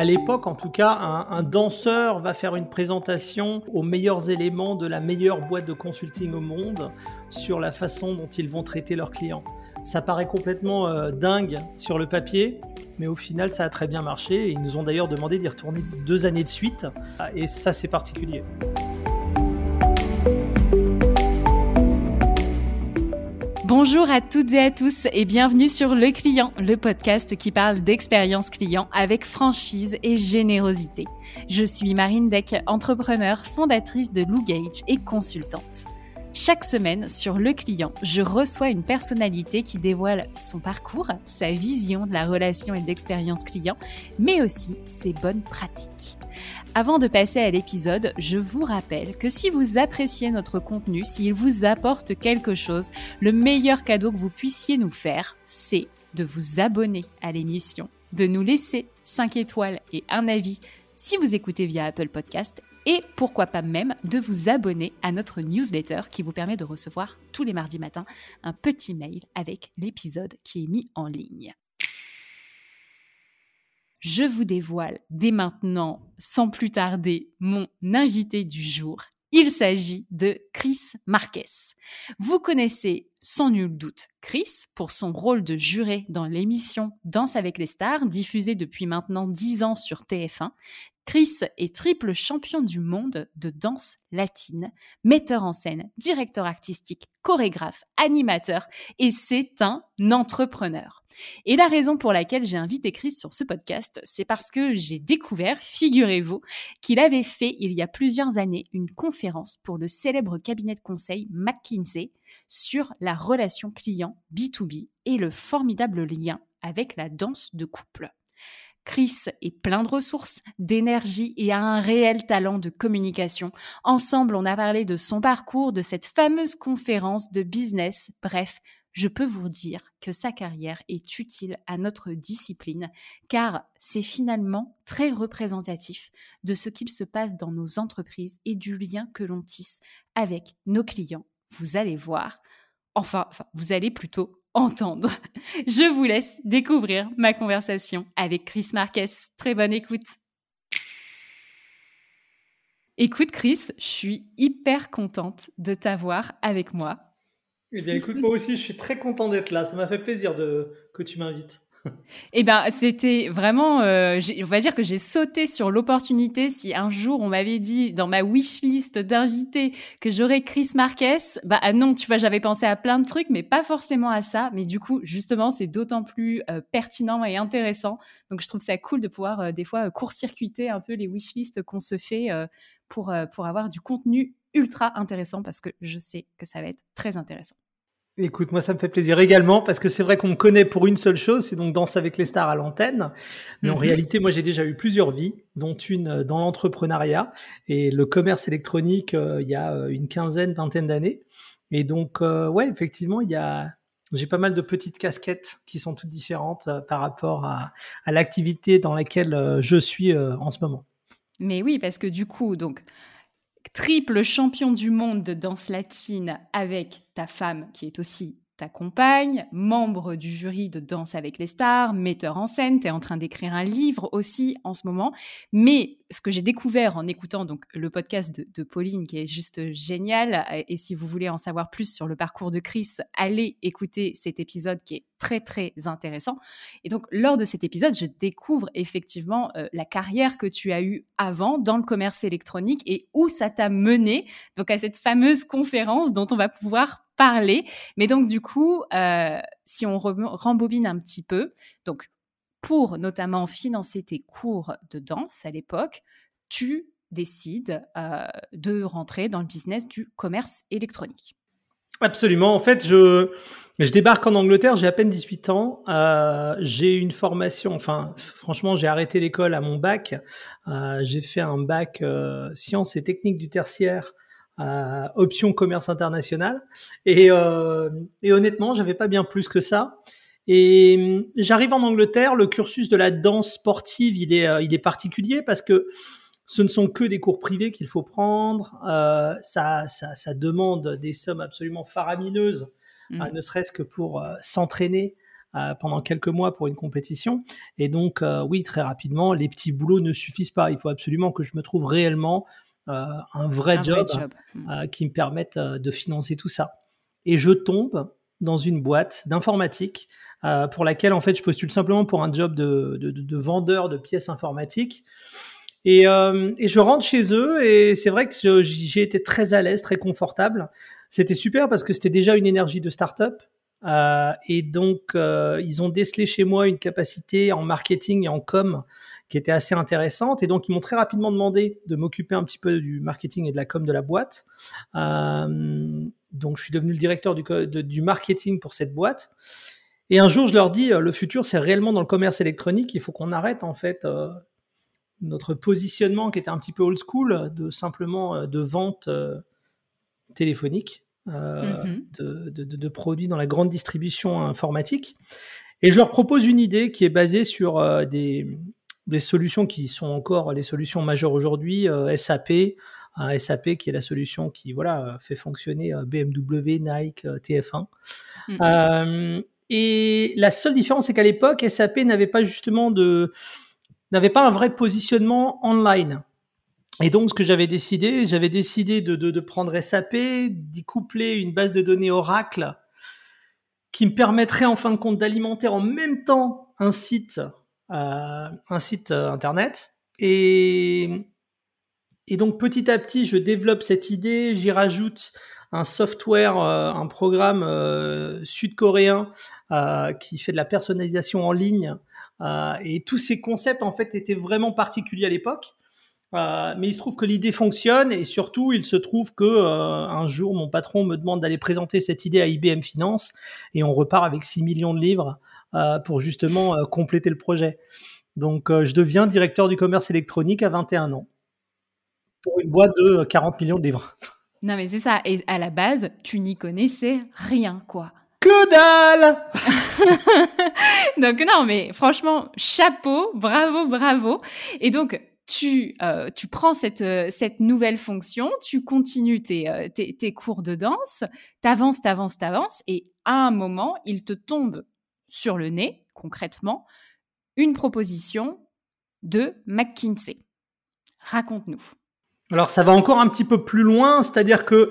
À l'époque, en tout cas, un, danseur va faire une présentation aux meilleurs éléments de la meilleure boîte de consulting au monde sur la façon dont ils vont traiter leurs clients. Ça paraît complètement euh, dingue sur le papier, mais au final, ça a très bien marché. ils nous ont d'ailleurs demandé d'y retourner deux années de suite, et ça, c'est particulier. Bonjour à toutes et à tous et bienvenue sur Le Client, le podcast qui parle d'expérience client avec franchise et générosité. Je suis Marine Deck, entrepreneur, fondatrice de Lou Gage et consultante. Chaque semaine, sur Le Client, je reçois une personnalité qui dévoile son parcours, sa vision de la relation et de l'expérience client, mais aussi ses bonnes pratiques. Avant de passer à l'épisode, je vous rappelle que si vous appréciez notre contenu, s'il vous apporte quelque chose, le meilleur cadeau que vous puissiez nous faire, c'est de vous abonner à l'émission, de nous laisser 5 étoiles et un avis si vous écoutez via Apple Podcast et pourquoi pas même de vous abonner à notre newsletter qui vous permet de recevoir tous les mardis matins un petit mail avec l'épisode qui est mis en ligne je vous dévoile dès maintenant, sans plus tarder, mon invité du jour. Il s'agit de Chris Marquez. Vous connaissez sans nul doute Chris pour son rôle de juré dans l'émission Danse avec les stars, diffusée depuis maintenant 10 ans sur TF1. Chris est triple champion du monde de danse latine, metteur en scène, directeur artistique, chorégraphe, animateur et c'est un entrepreneur. Et la raison pour laquelle j'ai invité Chris sur ce podcast, c'est parce que j'ai découvert, figurez-vous, qu'il avait fait il y a plusieurs années une conférence pour le célèbre cabinet de conseil McKinsey sur la relation client B2B et le formidable lien avec la danse de couple. Chris est plein de ressources, d'énergie et a un réel talent de communication. Ensemble, on a parlé de son parcours, de cette fameuse conférence de business, bref, je peux vous dire que sa carrière est utile à notre discipline, car c'est finalement très représentatif de ce qu'il se passe dans nos entreprises et du lien que l'on tisse avec nos clients. Vous allez voir, enfin, enfin vous allez plutôt entendre. Je vous laisse découvrir ma conversation avec Chris Marquez. Très bonne écoute. Écoute Chris, je suis hyper contente de t'avoir avec moi eh bien, écoute, moi aussi, je suis très content d'être là. Ça m'a fait plaisir de... que tu m'invites. Eh ben, c'était vraiment, euh, on va dire que j'ai sauté sur l'opportunité. Si un jour on m'avait dit dans ma wish list d'invités que j'aurais Chris Marquez, bah ah non, tu vois, j'avais pensé à plein de trucs, mais pas forcément à ça. Mais du coup, justement, c'est d'autant plus euh, pertinent et intéressant. Donc, je trouve ça cool de pouvoir euh, des fois court-circuiter un peu les wish lists qu'on se fait pour pour avoir du contenu ultra intéressant parce que je sais que ça va être très intéressant. Écoute, moi ça me fait plaisir également parce que c'est vrai qu'on me connaît pour une seule chose, c'est donc Danse avec les stars à l'antenne. Mais en mhm. réalité, moi j'ai déjà eu plusieurs vies, dont une euh, dans l'entrepreneuriat et le commerce électronique euh, il y a euh, une quinzaine, vingtaine d'années. Et donc ouais, effectivement, il y a j'ai pas mal de petites casquettes qui sont toutes différentes par rapport à, à l'activité dans laquelle je suis en ce moment. Mais oui, parce que du coup, donc triple champion du monde de danse latine avec ta femme qui est aussi ta compagne, membre du jury de Danse avec les stars, metteur en scène, tu es en train d'écrire un livre aussi en ce moment. Mais ce que j'ai découvert en écoutant donc le podcast de, Pauline qui est juste génial, et si vous voulez en savoir plus sur le parcours de Chris, allez écouter cet épisode qui est très très intéressant. Et donc lors de cet épisode, je découvre effectivement euh, la carrière que tu as eue avant dans le commerce électronique et où ça t'a mené donc à cette fameuse conférence dont on va pouvoir parler. Mais donc, du coup, euh, si on rembobine un petit peu, donc, pour notamment financer tes cours de danse à l'époque, tu décides euh, de rentrer dans le business du commerce électronique. Absolument. En fait, je, je débarque en Angleterre, j'ai à peine 18 ans. Euh, j'ai une formation, enfin, franchement, j'ai arrêté l'école à mon bac. j'ai fait un bac sciences et techniques du tertiaire option commerce international. Et, euh, et honnêtement, j'avais pas bien plus que ça. Et hum, j'arrive en Angleterre, le cursus de la danse sportive, il est, euh, il est particulier parce que ce ne sont que des cours privés qu'il faut prendre. Euh, ça, ça, ça, demande des sommes absolument faramineuses, mmh. ne serait-ce que pour s'entraîner pendant quelques mois pour une compétition. Et donc, oui, très rapidement, les petits boulots ne suffisent pas. Il faut absolument que je me trouve réellement un vrai job, hmm. qui me permette de financer tout ça. Et je tombe dans une boîte d'informatique pour laquelle en fait je postule simplement pour un job de, de, de vendeur de pièces informatiques. Et, euh, et, je rentre chez eux et c'est vrai que j'ai été très à l'aise, très confortable. C'était super parce que c'était déjà une énergie de start-up. Euh, et donc, euh, ils ont décelé chez moi une capacité en marketing et en com qui était assez intéressante. Et donc, ils m'ont très rapidement demandé de m'occuper un petit peu du marketing et de la com de la boîte. Euh, donc, je suis devenu le directeur du, du marketing pour cette boîte. Et un jour, je leur dis, le futur, c'est réellement dans le commerce électronique. Il faut qu'on arrête, en fait, notre positionnement qui était un petit peu old school de simplement euh, de vente euh, téléphonique euh, mhm. de, produits dans la grande distribution informatique. Et je leur propose une idée qui est basée sur des, solutions qui sont encore les solutions majeures aujourd'hui, SAP, SAP qui est la solution qui voilà fait fonctionner BMW, Nike, TF1. Mhm. et la seule différence, c'est qu'à l'époque, SAP n'avait pas justement de n'avait pas un vrai positionnement online. Et donc, ce que j'avais décidé, j'avais décidé de, prendre SAP, d'y coupler une base de données Oracle qui me permettrait en fin de compte d'alimenter en même temps un site, euh, euh, internet. Et, et donc, petit à petit, je développe cette idée, j'y rajoute un software, euh, un programme euh, sud-coréen euh, qui fait de la personnalisation en ligne euh, et tous ces concepts, en fait, étaient vraiment particuliers à l'époque. Euh, mais il se trouve que l'idée fonctionne et surtout, il se trouve que euh, un jour, mon patron me demande d'aller présenter cette idée à IBM Finance et on repart avec 6 millions de livres pour justement compléter le projet. Donc, je deviens directeur du commerce électronique à 21 ans pour une boîte de 40 millions de livres. Non, mais c'est ça. Et à la base, tu n'y connaissais rien, quoi. Que dalle Donc non, mais franchement, chapeau, bravo, bravo. Et donc, tu, euh, tu prends cette, euh, cette nouvelle fonction, tu continues tes, euh, tes, tes cours de danse, t'avances, t'avances, t'avances, et à un moment, il te tombe sur le nez, concrètement, une proposition de McKinsey. Raconte-nous. Alors ça va encore un petit peu plus loin, c'est-à-dire que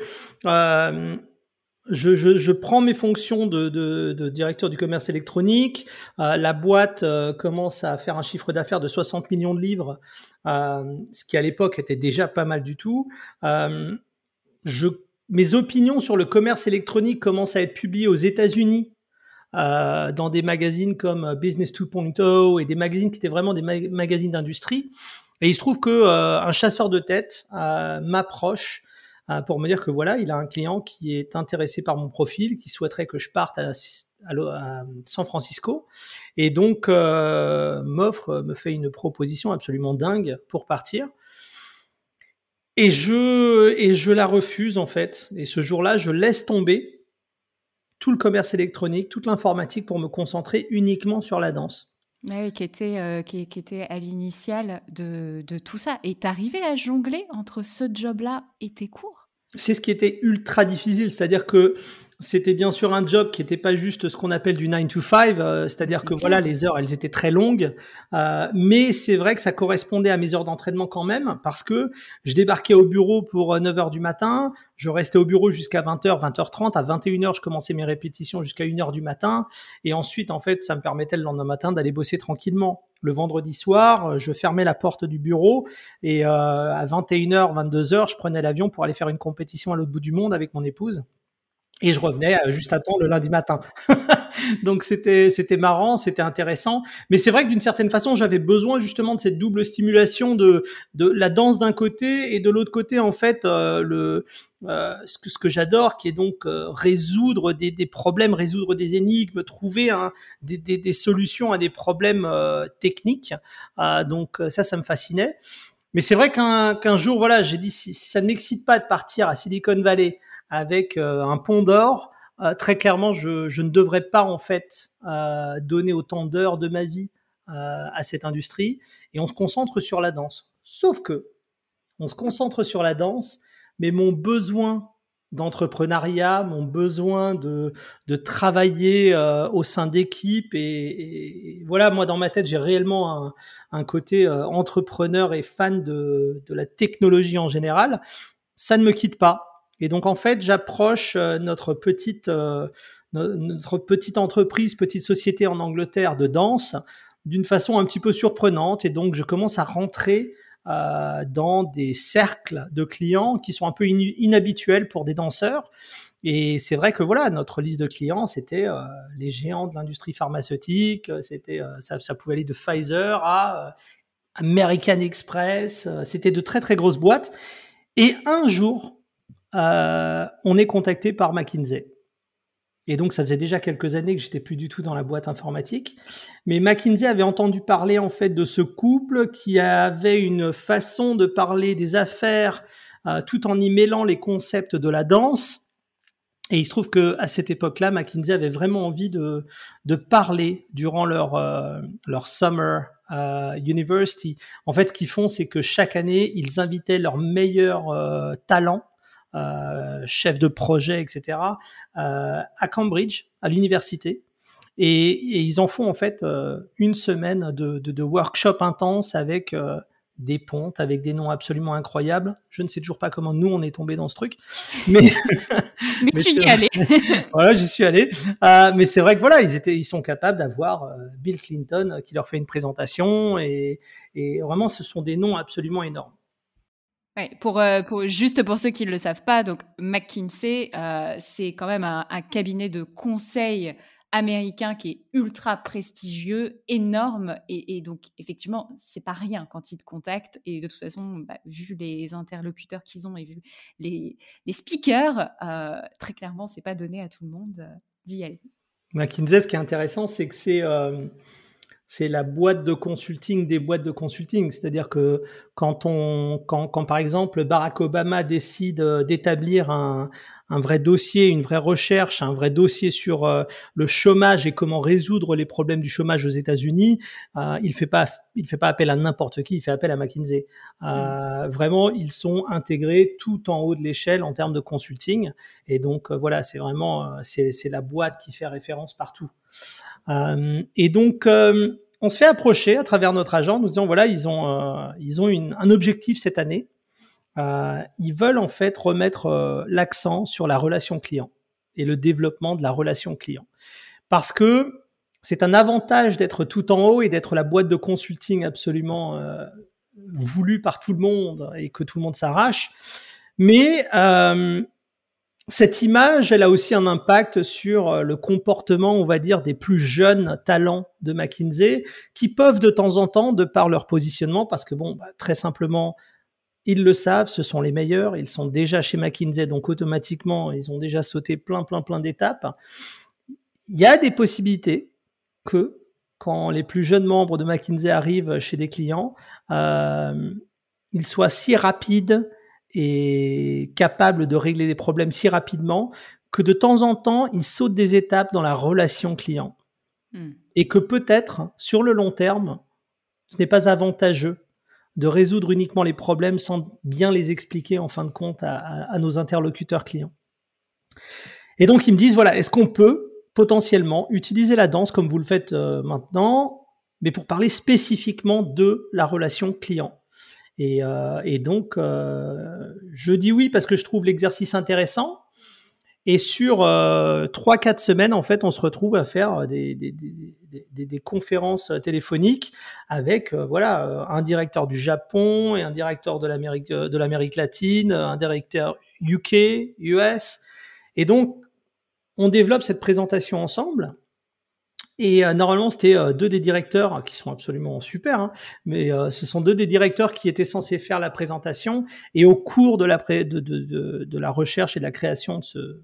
je, je, prends mes fonctions de, directeur du commerce électronique. Euh, la boîte euh, commence à faire un chiffre d'affaires de 60 millions de livres, euh, ce qui à l'époque était déjà pas mal du tout. Euh, mes opinions sur le commerce électronique commencent à être publiées aux États-Unis. dans des magazines comme Business 2.0 et des magazines qui étaient vraiment des magazines d'industrie. Et il se trouve que un chasseur de tête m'approche euh, pour me dire que voilà, il a un client qui est intéressé par mon profil, qui souhaiterait que je parte à, San Francisco, et donc euh, m'offre, me fait une proposition absolument dingue pour partir. Et je, et je la refuse en fait. Et ce jour-là, je laisse tomber tout le commerce électronique, toute l'informatique pour me concentrer uniquement sur la danse. Oui, qui était, euh, qui, était à l'initiale de, de, tout ça. Et t'arrivais à jongler entre ce job-là et tes cours? C'est ce qui était ultra difficile. C'est-à-dire que c'était bien sûr un job qui n'était pas juste ce qu'on appelle du 9 to 5, euh, c'est-à-dire que voilà, les heures, elles étaient très longues, euh, mais c'est vrai que ça correspondait à mes heures d'entraînement quand même, parce que je débarquais au bureau pour 9 euh, heures du matin, je restais au bureau jusqu'à 20h, 20h30, à 21h, je commençais mes répétitions jusqu'à 1h du matin, et ensuite, en fait, ça me permettait le lendemain matin d'aller bosser tranquillement. Le vendredi soir, je fermais la porte du bureau et euh, à 21h, 22h, je prenais l'avion pour aller faire une compétition à l'autre bout du monde avec mon épouse et je revenais euh, juste à temps le lundi matin. Donc c'était c'était marrant, c'était intéressant, mais c'est vrai que d'une certaine façon, j'avais besoin justement de cette double stimulation de de la danse d'un côté et de l'autre côté en fait euh, le euh, ce que ce que j'adore qui est donc euh, résoudre des, des problèmes, résoudre des énigmes, trouver un, des, des, des solutions à des problèmes techniques. donc ça ça me fascinait. Mais c'est vrai qu'un qu'un jour voilà, j'ai dit si, si ça ne m'excite pas de partir à Silicon Valley avec euh, un pont d'or, euh, très clairement, je, je, ne devrais pas en fait euh, donner autant d'heures de ma vie à cette industrie et on se concentre sur la danse. Sauf que on se concentre sur la danse, mais mon besoin d'entrepreneuriat, mon besoin de, de travailler euh, au sein d'équipes. Et, voilà, moi, dans ma tête, j'ai réellement un, un côté euh, entrepreneur et fan de, de la technologie en général. Ça ne me quitte pas. Et donc, en fait, j'approche euh, notre petite, notre petite entreprise, petite société en Angleterre de danse d'une façon un petit peu surprenante. Et donc, je commence à rentrer euh, dans des cercles de clients qui sont un peu inhabituels pour des danseurs. Et c'est vrai que voilà, notre liste de clients, c'était euh, les géants de l'industrie pharmaceutique, c'était euh, ça, pouvait aller de Pfizer à American Express, c'était de très très grosses boîtes. Et un jour, on est contacté par McKinsey. Et donc, ça faisait déjà quelques années que j'étais plus du tout dans la boîte informatique. Mais McKinsey avait entendu parler, en fait, de ce couple qui avait une façon de parler des affaires euh, tout en y mêlant les concepts de la danse. Et il se trouve que à cette époque-là, McKinsey avait vraiment envie de, de parler durant leur, euh, leur summer euh, university. En fait, ce qu'ils font, c'est que chaque année, ils invitaient leurs meilleurs euh, talents euh, chef de projet, etc., euh, à Cambridge, à l'université. Et, ils en font en fait euh, une semaine de, de, workshop intense avec des pontes avec des noms absolument incroyables. Je ne sais toujours pas comment nous on est tombé dans ce truc, mais mais, tu y es allé. voilà, j'y suis allé. Euh, mais c'est vrai que voilà, ils étaient, ils sont capables d'avoir Bill Clinton qui leur fait une présentation et, et vraiment ce sont des noms absolument énormes. Euh, pour, juste pour ceux qui ne le savent pas, donc McKinsey, euh, c'est quand même un, cabinet de conseil américain qui est ultra prestigieux, énorme, et, donc effectivement, c'est pas rien quand ils te contactent. Et de toute façon, bah, vu les interlocuteurs qu'ils ont et vu les, les speakers, euh, très clairement, c'est pas donné à tout le monde d'y aller. McKinsey, ce qui est intéressant, c'est que c'est c'est la boîte de consulting des boîtes de consulting. C'est-à-dire que quand on, quand, quand par exemple Barack Obama décide euh, d'établir un, un vrai dossier, une vraie recherche, un vrai dossier sur euh, le chômage et comment résoudre les problèmes du chômage aux États-Unis, euh, il fait pas, il fait pas appel à n'importe qui, il fait appel à McKinsey. Euh, mm. Vraiment, ils sont intégrés tout en haut de l'échelle en termes de consulting. Et donc voilà, c'est vraiment, c'est la boîte qui fait référence partout. et donc on se fait approcher à travers notre agent, nous disant voilà, ils ont, ils ont une, un objectif cette année. Euh, ils veulent en fait remettre euh, l'accent sur la relation client et le développement de la relation client. Parce que c'est un avantage d'être tout en haut et d'être la boîte de consulting absolument euh, voulue par tout le monde et que tout le monde s'arrache. Mais cette image, elle a aussi un impact sur le comportement, on va dire, des plus jeunes talents de McKinsey, qui peuvent de temps en temps, de par leur positionnement, parce que bon, bah, très simplement, ils le savent, ce sont les meilleurs, ils sont déjà chez McKinsey, donc automatiquement, ils ont déjà sauté plein, plein, plein d'étapes. Il y a des possibilités que quand les plus jeunes membres de McKinsey arrivent chez des clients, euh, ils soient si rapides et capables de régler des problèmes si rapidement que de temps en temps, ils sautent des étapes dans la relation client. Hmm. Et que peut-être, sur le long terme, ce n'est pas avantageux de résoudre uniquement les problèmes sans bien les expliquer en fin de compte à, nos interlocuteurs clients. Et donc ils me disent, voilà, est-ce qu'on peut potentiellement utiliser la danse comme vous le faites euh, maintenant, mais pour parler spécifiquement de la relation client? Et, euh, donc, euh, je dis oui parce que je trouve l'exercice intéressant. Et sur euh, trois, quatre semaines, en fait, on se retrouve à faire des, conférences téléphoniques avec euh, voilà euh, un directeur du Japon et un directeur de l'Amérique de l'Amérique latine, un directeur UK, US. Et donc, on développe cette présentation ensemble. Et normalement, c'était deux des directeurs qui sont absolument super, hein, mais ce sont deux des directeurs qui étaient censés faire la présentation. Et au cours de la, de la recherche et de la création de ce,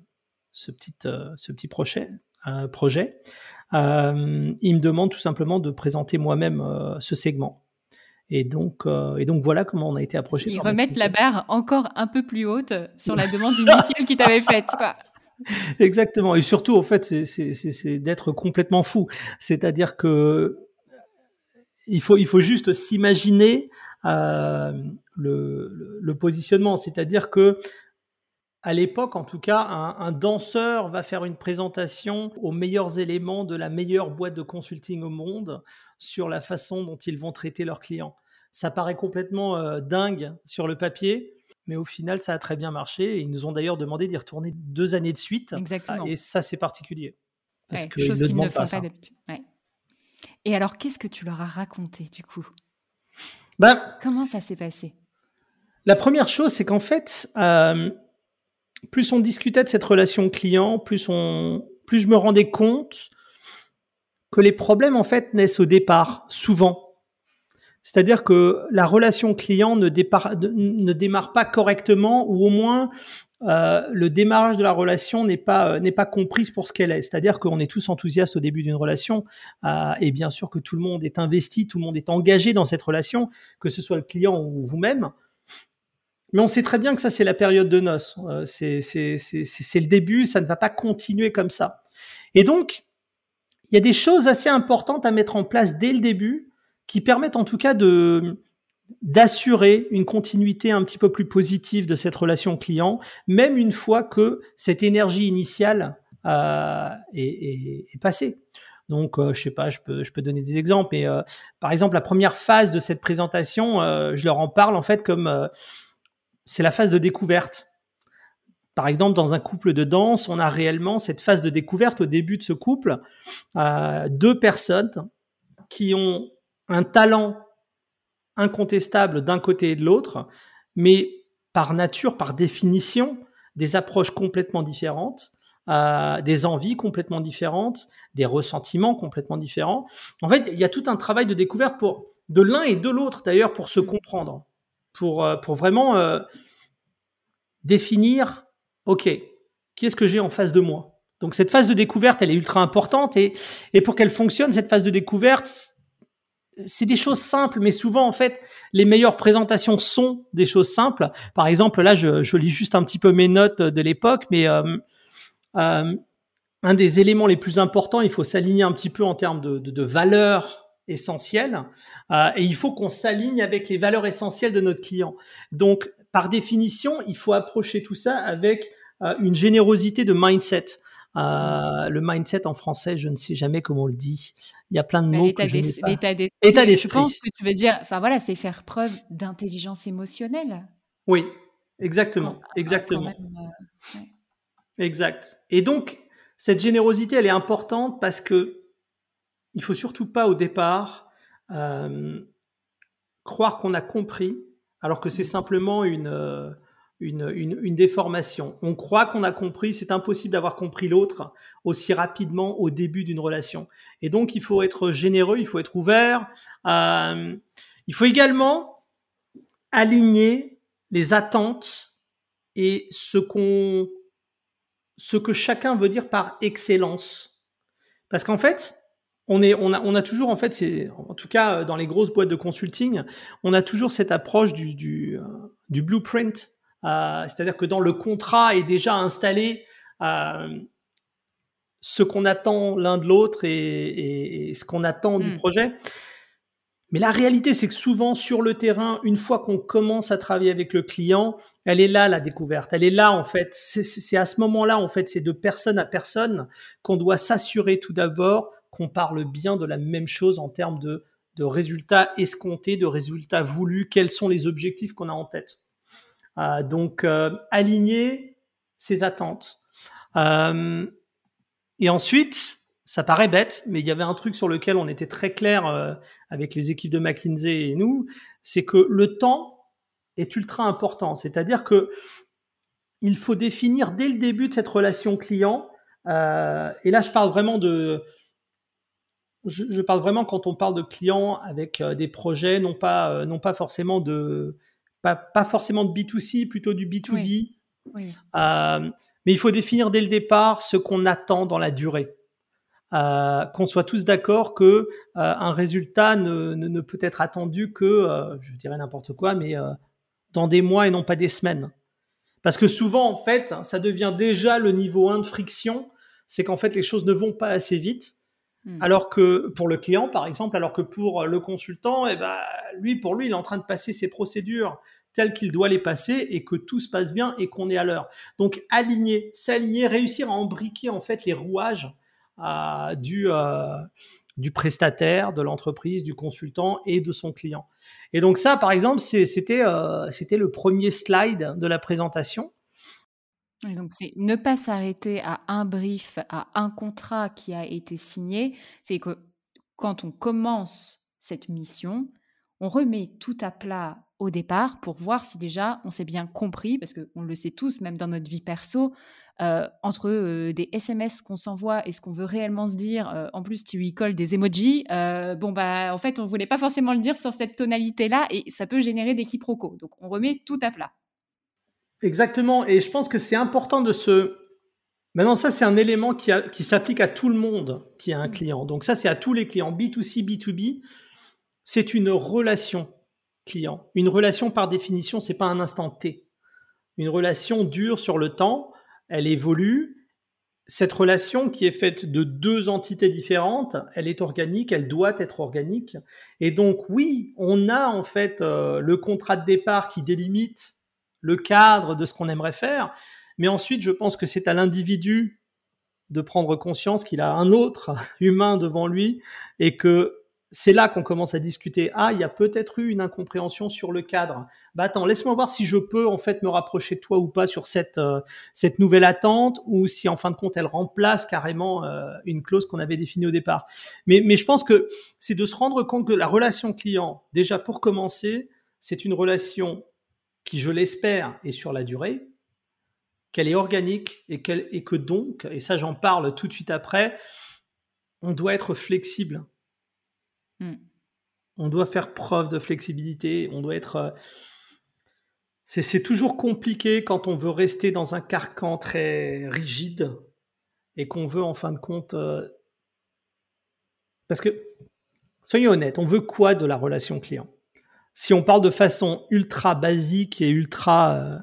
ce petit, euh, ce petit projet, euh, projet euh, il me demande tout simplement de présenter moi-même ce segment. Et donc, et donc voilà comment on a été approché. Ils remettent la barre encore un peu plus haute sur la demande initiale qu'ils t'avaient faite. Exactement. Et surtout, au fait, c'est d'être complètement fou. C'est-à-dire que il faut, il faut juste s'imaginer le, le, positionnement. C'est-à-dire que à l'époque, en tout cas, un, danseur va faire une présentation aux meilleurs éléments de la meilleure boîte de consulting au monde sur la façon dont ils vont traiter leurs clients. Ça paraît complètement euh, dingue sur le papier, mais au final, ça a très bien marché. Et ils nous ont d'ailleurs demandé d'y retourner deux années de suite. Exactement. Et ça, c'est particulier. Parce que chose qu'ils ne font pas, d'habitude. Et alors, qu'est-ce que tu leur as raconté du coup? Ben, Comment ça s'est passé? La première chose, c'est qu'en fait, euh, plus on discutait de cette relation client, plus on, plus je me rendais compte que les problèmes en fait naissent au départ, souvent. C'est-à-dire que la relation client ne, démarre pas correctement, ou au moins euh, le démarrage de la relation n'est pas euh, n'est pas comprise pour ce qu'elle est. C'est-à-dire qu'on est tous enthousiastes au début d'une relation, euh, et bien sûr que tout le monde est investi, tout le monde est engagé dans cette relation, que ce soit le client ou vous-même. Mais on sait très bien que ça, c'est la période de noces. Euh, c'est le début, ça ne va pas continuer comme ça. Et donc, il y a des choses assez importantes à mettre en place dès le début qui permettent en tout cas de d'assurer une continuité un petit peu plus positive de cette relation client, même une fois que cette énergie initiale euh, est, passée. Donc, euh, je sais pas, je peux, je peux donner des exemples. Mais par exemple, la première phase de cette présentation, je leur en parle en fait comme c'est la phase de découverte. Par exemple, dans un couple de danse, on a réellement cette phase de découverte au début de ce couple, euh, deux personnes qui ont un talent incontestable d'un côté et de l'autre, mais par nature, par définition, des approches complètement différentes, euh, des envies complètement différentes, des ressentiments complètement différents. En fait, il y a tout un travail de découverte pour de l'un et de l'autre d'ailleurs pour se comprendre pour, euh, pour vraiment euh, définir, OK, qui est-ce que j'ai en face de moi? Donc cette phase de découverte, elle est ultra importante et, et pour qu'elle fonctionne, cette phase de découverte, c'est des choses simples, mais souvent, en fait, les meilleures présentations sont des choses simples. Par exemple, là, je, je lis juste un petit peu mes notes de l'époque, mais euh, un des éléments les plus importants, il faut s'aligner un petit peu en termes de, de, de valeurs essentielles euh, et il faut qu'on s'aligne avec les valeurs essentielles de notre client. Donc, par définition, il faut approcher tout ça avec euh, une générosité de mindset. Euh, le mindset en français, je ne sais jamais comment on le dit. Il y a plein de bah, mots que je n'ai pas. L'état d'esprit. Je pense que tu veux dire, enfin voilà, c'est faire preuve d'intelligence émotionnelle. Oui, exactement, exactement. Exact. Et donc, cette générosité, elle est importante parce que il faut surtout pas au départ euh, croire qu'on a compris, alors que c'est simplement euh, une, une, une, déformation. On croit qu'on a compris, c'est impossible d'avoir compris l'autre aussi rapidement au début d'une relation. Et donc, il faut être généreux, il faut être ouvert. Euh, il faut également aligner les attentes et ce qu'on, ce que chacun veut dire par excellence. Parce qu'en fait, on est, on a, on a toujours en fait, c'est en tout cas dans les grosses boîtes de consulting, on a toujours cette approche du du, euh, du blueprint, euh, c'est-à-dire que dans le contrat est déjà installé euh, ce qu'on attend l'un de l'autre et, et, ce qu'on attend du hmm. projet. Mais la réalité, c'est que souvent sur le terrain, une fois qu'on commence à travailler avec le client, elle est là la découverte. Elle est là en fait. C'est à ce moment-là en fait, c'est de personne à personne qu'on doit s'assurer tout d'abord qu'on parle bien de la même chose en termes de, résultats escomptés, de résultats voulus, quels sont les objectifs qu'on a en tête? Euh, donc, euh, aligner ses attentes. Euh, et ensuite, ça paraît bête, mais il y avait un truc sur lequel on était très clair avec les équipes de McKinsey et nous, c'est que le temps est ultra important. C'est-à-dire que il faut définir dès le début de cette relation client, et là je parle vraiment de, je, parle vraiment quand on parle de clients avec euh, des projets, non pas, euh, non pas forcément de, pas, pas, forcément de B2C, plutôt du B2B. Euh, mais il faut définir dès le départ ce qu'on attend dans la durée. qu'on soit tous d'accord que un résultat ne, ne, peut être attendu que, je dirais n'importe quoi, mais dans des mois et non pas des semaines. Parce que souvent, en fait, ça devient déjà le niveau 1 de friction, c'est qu'en fait, les choses ne vont pas assez vite. Hmm. Alors que pour le client, par exemple, alors que pour le consultant, eh ben, lui, pour lui, il est en train de passer ses procédures tels qu'il doit les passer et que tout se passe bien et qu'on est à l'heure. Donc aligner, s'aligner, réussir à embriquer en fait les rouages euh, du euh, du prestataire, de l'entreprise, du consultant et de son client. Et donc ça, par exemple, c'était euh, c'était le premier slide de la présentation. Donc c'est ne pas s'arrêter à un brief, à un contrat qui a été signé. C'est que quand on commence cette mission, on remet tout à plat au départ pour voir si déjà on s'est bien compris, parce qu'on le sait tous, même dans notre vie perso, euh, entre euh, des SMS qu'on s'envoie et ce qu'on veut réellement se dire, euh, en plus tu y colles des emojis, bon bah en fait on voulait pas forcément le dire sur cette tonalité-là et ça peut générer des quiproquos. Donc on remet tout à plat. Exactement, et je pense que c'est important de se... Maintenant ça c'est un élément qui, qui s'applique à tout le monde qui a un mmh. client. Donc ça c'est à tous les clients, B2C, B2B, c'est une relation client. Une relation, par définition, c'est pas un instant T. Une relation dure sur le temps, elle évolue. Cette relation qui est faite de deux entités différentes, elle est organique, elle doit être organique. Et donc, oui, on a en fait euh, le contrat de départ qui délimite le cadre de ce qu'on aimerait faire. Mais ensuite, je pense que c'est à l'individu de prendre conscience qu'il a un autre humain devant lui et que c'est là qu'on commence à discuter. Ah, il y a peut-être eu une incompréhension sur le cadre. Bah attends, laisse-moi voir si je peux en fait me rapprocher de toi ou pas sur cette euh, cette nouvelle attente ou si en fin de compte elle remplace carrément euh, une clause qu'on avait définie au départ. Mais mais je pense que c'est de se rendre compte que la relation client, déjà pour commencer, c'est une relation qui, je l'espère, est sur la durée, qu'elle est organique et qu'elle et que donc, et ça j'en parle tout de suite après, on doit être flexible. Mm. On doit faire preuve de flexibilité, on doit être... Euh, c'est toujours compliqué quand on veut rester dans un carcan très rigide et qu'on veut en fin de compte... Euh, parce que, soyons honnêtes, on veut quoi de la relation client? Si on parle de façon ultra basique et ultra... Euh,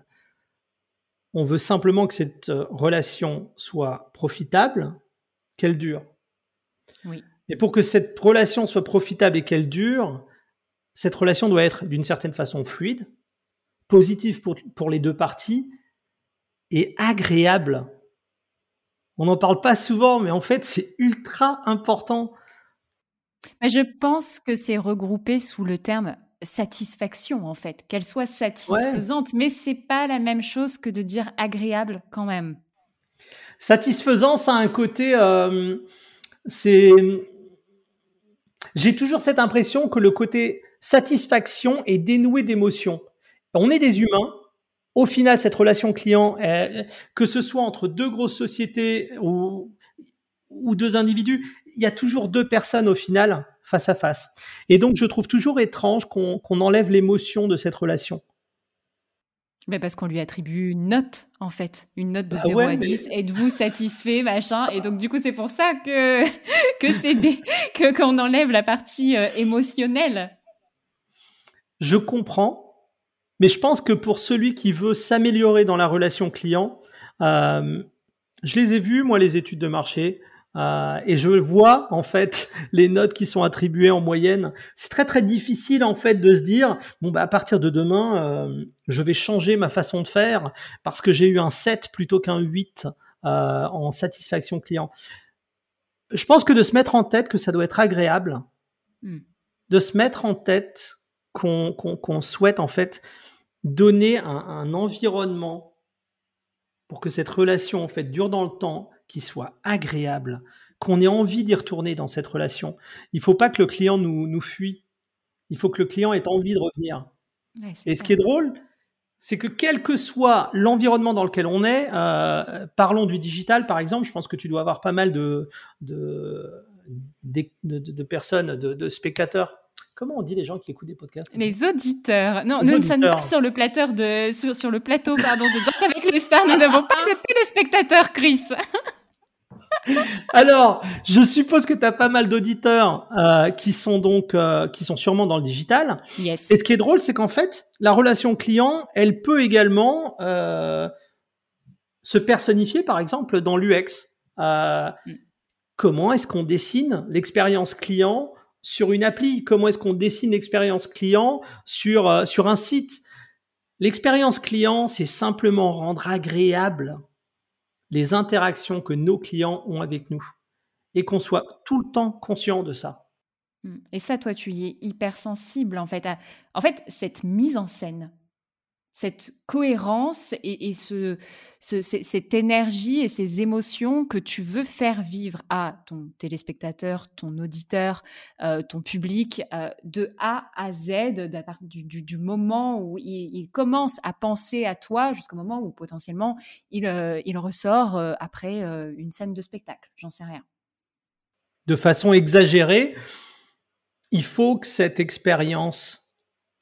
on veut simplement que cette relation soit profitable, qu'elle dure. Oui. Et pour que cette relation soit profitable et qu'elle dure, cette relation doit être d'une certaine façon fluide, positive pour, pour les deux parties et agréable. On n'en parle pas souvent, mais en fait, c'est ultra important. Je pense que c'est regroupé sous le terme satisfaction, en fait, qu'elle soit satisfaisante, mais c'est pas la même chose que de dire agréable quand même. Satisfaisant, ça a un côté, euh, c'est j'ai toujours cette impression que le côté satisfaction est dénoué d'émotions. On est des humains. Au final, cette relation client, que ce soit entre deux grosses sociétés ou, ou deux individus, il y a toujours deux personnes au final face à face. Et donc, je trouve toujours étrange qu'on enlève l'émotion de cette relation. Mais parce qu'on lui attribue une note, en fait, une note de 0 bah à 10. Êtes-vous satisfait, machin? Et donc, du coup, c'est pour ça que, que c'est que, qu'on enlève la partie euh, émotionnelle. Je comprends, mais je pense que pour celui qui veut s'améliorer dans la relation client, euh, je les ai vus, moi, les études de marché. Euh, et je vois en fait les notes qui sont attribuées en moyenne. C'est très très difficile en fait de se dire bon bah à partir de demain euh, je vais changer ma façon de faire parce que j'ai eu un 7 plutôt qu'un 8 euh, en satisfaction client. Je pense que de se mettre en tête que ça doit être agréable, hmm. de se mettre en tête qu'on qu'on souhaite en fait donner un, un environnement pour que cette relation en fait dure dans le temps qui soit agréable, qu'on ait envie d'y retourner dans cette relation. Il ne faut pas que le client nous, nous fuit. Il faut que le client ait envie de revenir. Et ce qui est drôle, c'est que quel que soit l'environnement dans lequel on est, euh, parlons du digital par exemple, je pense que tu dois avoir pas mal de, de, de, personnes, de, spectateurs Comment on dit les gens qui écoutent des podcasts? Les auditeurs. Non, nous ne sommes pas sur le, plateau de, sur, sur, le plateau pardon, de Danse avec les stars. Nous n'avons pas de téléspectateurs, Chris. Alors, je suppose que tu as pas mal d'auditeurs euh, qui sont donc euh, qui sont sûrement dans le digital. Yes. Et ce qui est drôle, c'est qu'en fait, la relation client, elle peut également euh, se personnifier, par exemple, dans l'UX. Euh, mm. Comment est-ce qu'on dessine l'expérience client sur une appli? Comment est-ce qu'on dessine l'expérience client sur sur un site? L'expérience client, c'est simplement rendre agréable les interactions que nos clients ont avec nous et qu'on soit tout le temps conscient de ça. Mmh. Et ça, toi, tu y es hypersensible, en fait. En fait, cette mise en scène, cette cohérence et, ce, cette énergie et ces émotions que tu veux faire vivre à ton téléspectateur, ton auditeur, euh, ton public, euh, de A à Z, du, du, moment où il, commence à penser à toi jusqu'au moment où potentiellement il, euh, il ressort après une scène de spectacle. J'en sais rien. De façon exagérée, il faut que cette expérience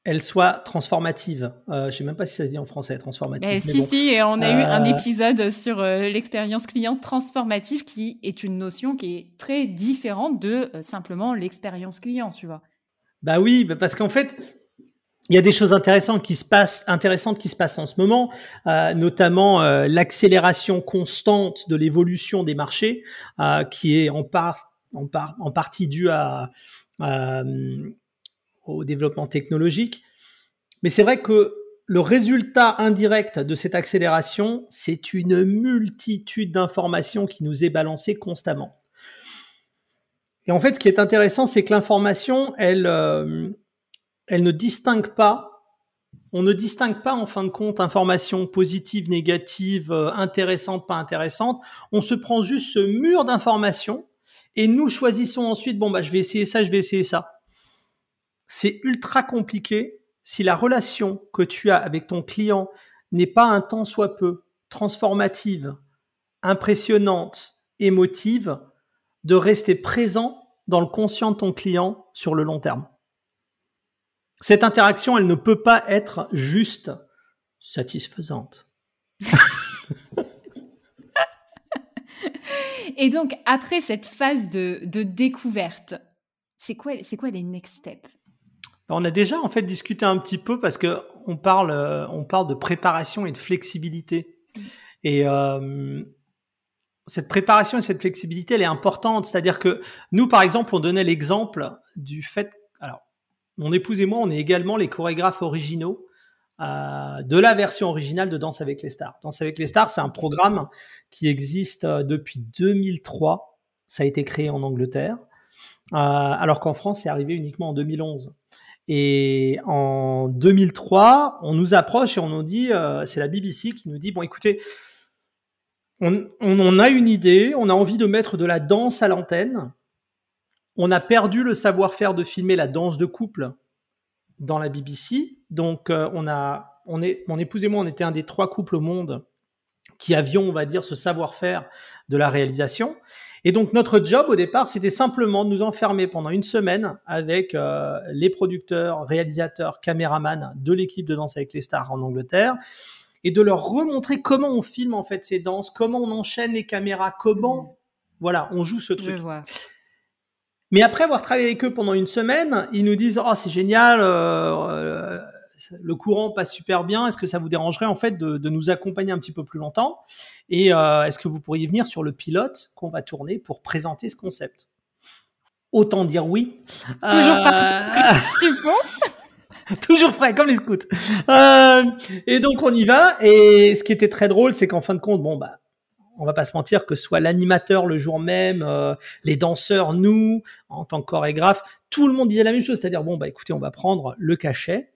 elle soit transformative. Euh, je sais même pas si ça se dit en français, transformative. Si, si, et on a eu un euh, épisode sur euh, l'expérience client transformative qui est une notion qui est très différente de simplement l'expérience client, tu vois. Bah oui, bah parce qu'en fait, il y a des choses intéressantes qui se passent, intéressantes qui se passent en ce moment, notamment l'accélération constante de l'évolution des marchés, qui est en, part, en, part, en partie due à au développement technologique. Mais c'est vrai que le résultat indirect de cette accélération, c'est une multitude d'informations qui nous est balancée constamment. Et en fait, ce qui est intéressant, c'est que l'information, elle, euh, elle ne distingue pas. On ne distingue pas, en fin de compte, information positive, négative, euh, intéressante, pas intéressante. On se prend juste ce mur d'informations et nous choisissons ensuite, bon, bah, je vais essayer ça, je vais essayer ça c'est ultra compliqué si la relation que tu as avec ton client n'est pas un tant soit peu transformative, impressionnante, émotive, de rester présent dans le conscient de ton client sur le long terme. Cette interaction, elle ne peut pas être juste satisfaisante. Et donc, après cette phase de, découverte, c'est quoi, c'est quoi les next steps? On a déjà en fait discuté un petit peu parce que on parle, euh, on parle de préparation et de flexibilité. Et euh, cette préparation et cette flexibilité, elle est importante. C'est-à-dire que nous, par exemple, on donnait l'exemple du fait, alors, mon épouse et moi, on est également les chorégraphes originaux euh, de la version originale de Danse avec les stars. Danse avec les stars, c'est un programme qui existe depuis 2003. Ça a été créé en Angleterre, alors qu'en France, c'est arrivé uniquement en 2011. Et en 2003, on nous approche et on nous dit, euh, c'est la BBC qui nous dit, bon écoutez, on, on, a une idée, on a envie de mettre de la danse à l'antenne. On a perdu le savoir-faire de filmer la danse de couple dans la BBC. Donc, euh, on a, on est, mon épouse et moi, on était un des trois couples au monde qui avions, on va dire, ce savoir-faire de la réalisation. Et donc notre job au départ, c'était simplement de nous enfermer pendant une semaine avec euh, les producteurs, réalisateurs, caméramans de l'équipe de Danse avec les stars en Angleterre et de leur remontrer comment on filme en fait ces danses, comment on enchaîne les caméras, comment mmh. voilà, on joue ce truc. Mais après avoir travaillé avec eux pendant une semaine, ils nous disent oh c'est génial, euh, euh, le courant passe super bien. Est-ce que ça vous dérangerait en fait de, nous accompagner un petit peu plus longtemps? Et euh, est-ce que vous pourriez venir sur le pilote qu'on va tourner pour présenter ce concept? Autant dire oui. Toujours pas. Euh, tu penses Toujours prêt, comme les scouts. Euh, et donc on y va. Et ce qui était très drôle, c'est qu'en fin de compte, bon bah, on va pas se mentir que soit l'animateur le jour même, les danseurs, nous, en tant que chorégraphe, tout le monde disait la même chose, c'est-à-dire bon bah écoutez, on va prendre le cachet,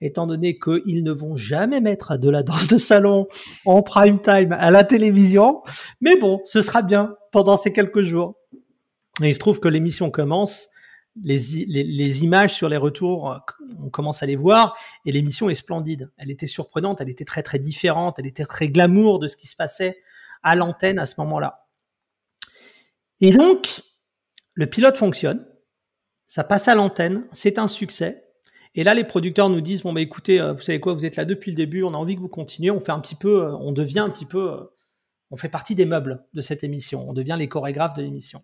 étant donné qu'ils ne vont jamais mettre de la danse de salon en prime time à la télévision. Mais bon, ce sera bien pendant ces quelques jours. Et il se trouve que l'émission commence, les, les, images sur les retours, on commence à les voir, et l'émission est splendide. Elle était surprenante, elle était très très différente, elle était très glamour de ce qui se passait à l'antenne à ce moment-là. Et donc, le pilote fonctionne, ça passe à l'antenne, c'est un succès. Et là, les producteurs nous disent bon bah écoutez, euh, vous savez quoi, vous êtes là depuis le début, on a envie que vous continuiez, on fait un petit peu, euh, on devient un petit peu, euh, on fait partie des meubles de cette émission, on devient les chorégraphes de l'émission.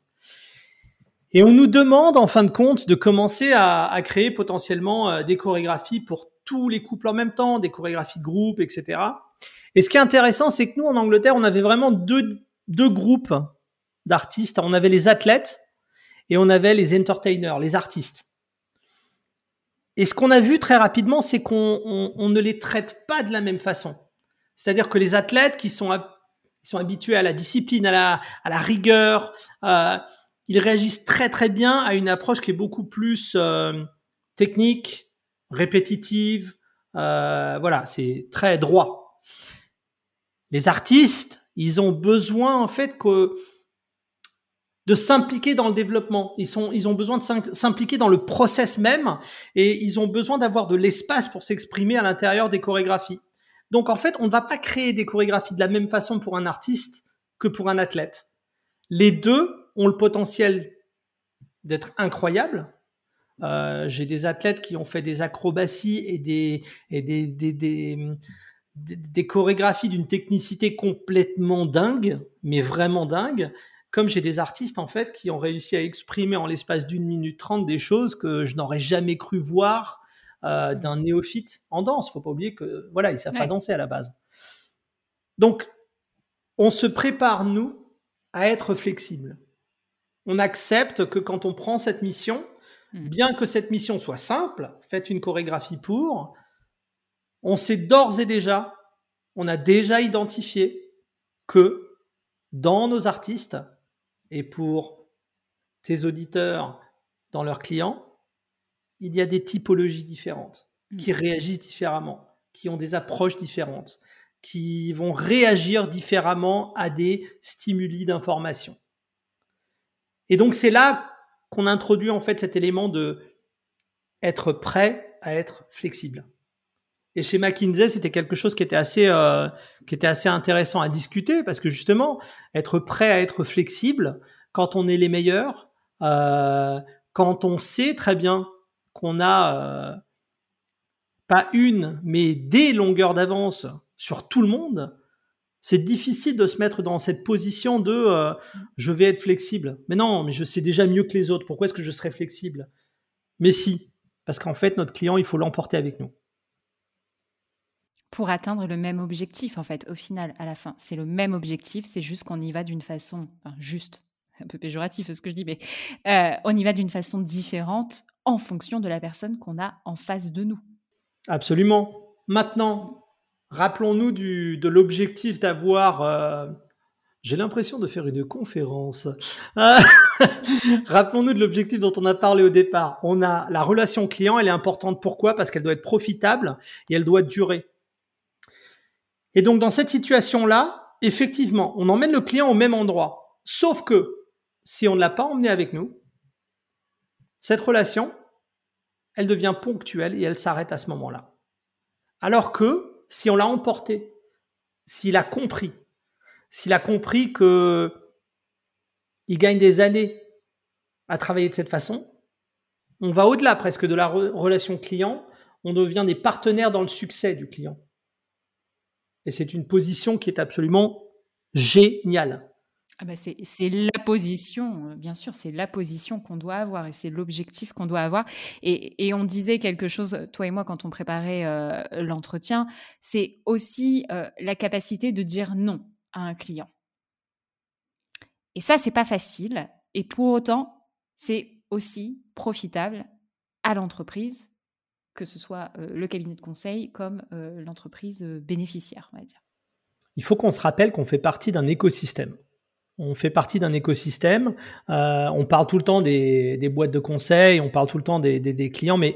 Et on nous demande en fin de compte de commencer à, créer potentiellement des chorégraphies pour tous les couples en même temps, des chorégraphies de groupe, etc. Et ce qui est intéressant, c'est que nous en Angleterre, on avait vraiment deux, deux groupes d'artistes. On avait les athlètes et on avait les entertainers, les artistes. Et ce qu'on a vu très rapidement, c'est qu'on ne les traite pas de la même façon. C'est-à-dire que les athlètes qui sont, habitués à la discipline, à la, à la rigueur, euh, ils réagissent très très bien à une approche qui est beaucoup plus euh, technique, répétitive. Euh, voilà, c'est très droit. Les artistes, ils ont besoin en fait que de s'impliquer dans le développement. Ils sont, ils ont besoin de s'impliquer dans le process même et ils ont besoin d'avoir de l'espace pour s'exprimer à l'intérieur des chorégraphies. Donc en fait, on ne va pas créer des chorégraphies de la même façon pour un artiste que pour un athlète. Les deux ont le potentiel d'être incroyables. Euh, J'ai des athlètes qui ont fait des acrobaties et des, et des, des, des, des chorégraphies d'une technicité complètement dingue, mais vraiment dingue comme j'ai des artistes en fait qui ont réussi à exprimer en l'espace d'une minute trente des choses que je n'aurais jamais cru voir euh, d'un néophyte en danse. Faut pas oublier que voilà, ils savent pas danser à la base. Donc, on se prépare nous à être flexible. On accepte que quand on prend cette mission, hmm. bien que cette mission soit simple, faites une chorégraphie pour, on sait d'ores et déjà, on a déjà identifié que dans nos artistes, et pour tes auditeurs dans leurs clients, il y a des typologies différentes qui mm. réagissent différemment, qui ont des approches différentes, qui vont réagir différemment à des stimuli d'information. Et donc c'est là qu'on introduit en fait cet élément de être prêt à être flexible. Et chez McKinsey, c'était quelque chose qui était assez, euh, qui était assez intéressant à discuter parce que justement, être prêt à être flexible quand on est les meilleurs, euh, quand on sait très bien qu'on a euh, pas une, mais des longueurs d'avance sur tout le monde, c'est difficile de se mettre dans cette position de je vais être flexible. Mais non, mais je sais déjà mieux que les autres. Pourquoi est-ce que je serais flexible? Mais si, parce qu'en fait, notre client, il faut l'emporter avec nous pour atteindre le même objectif, en fait, au final, à la fin. C'est le même objectif, c'est juste qu'on y va d'une façon, juste, un peu péjoratif ce que je dis, mais euh, on y va d'une façon différente en fonction de la personne qu'on a en face de nous. Absolument. Maintenant, rappelons-nous de l'objectif d'avoir... Euh, j'ai l'impression de faire une conférence. Rappelons-nous de l'objectif dont on a parlé au départ. On a la relation client, elle est importante. Pourquoi? Parce qu'elle doit être profitable et elle doit durer. Et donc dans cette situation-là, effectivement, on emmène le client au même endroit. Sauf que si on ne l'a pas emmené avec nous, cette relation, elle devient ponctuelle et elle s'arrête à ce moment-là. Alors que si on l'a emporté, s'il a compris, s'il a compris que il gagne des années à travailler de cette façon, on va au-delà presque de la relation client, on devient des partenaires dans le succès du client. Et c'est une position qui est absolument géniale. Ah bah c'est la position, euh, bien sûr, c'est la position qu'on doit avoir et c'est l'objectif qu'on doit avoir. Et, et, on disait quelque chose, toi et moi, quand on préparait euh, l'entretien, c'est aussi euh, la capacité de dire non à un client. Et ça, c'est pas facile. Et pour autant, c'est aussi profitable à l'entreprise que ce soit le cabinet de conseil comme l'entreprise bénéficiaire, on va dire. Il faut qu'on se rappelle qu'on fait partie d'un écosystème. On fait partie d'un écosystème. on parle tout le temps des, boîtes de conseil, on parle tout le temps des, clients, mais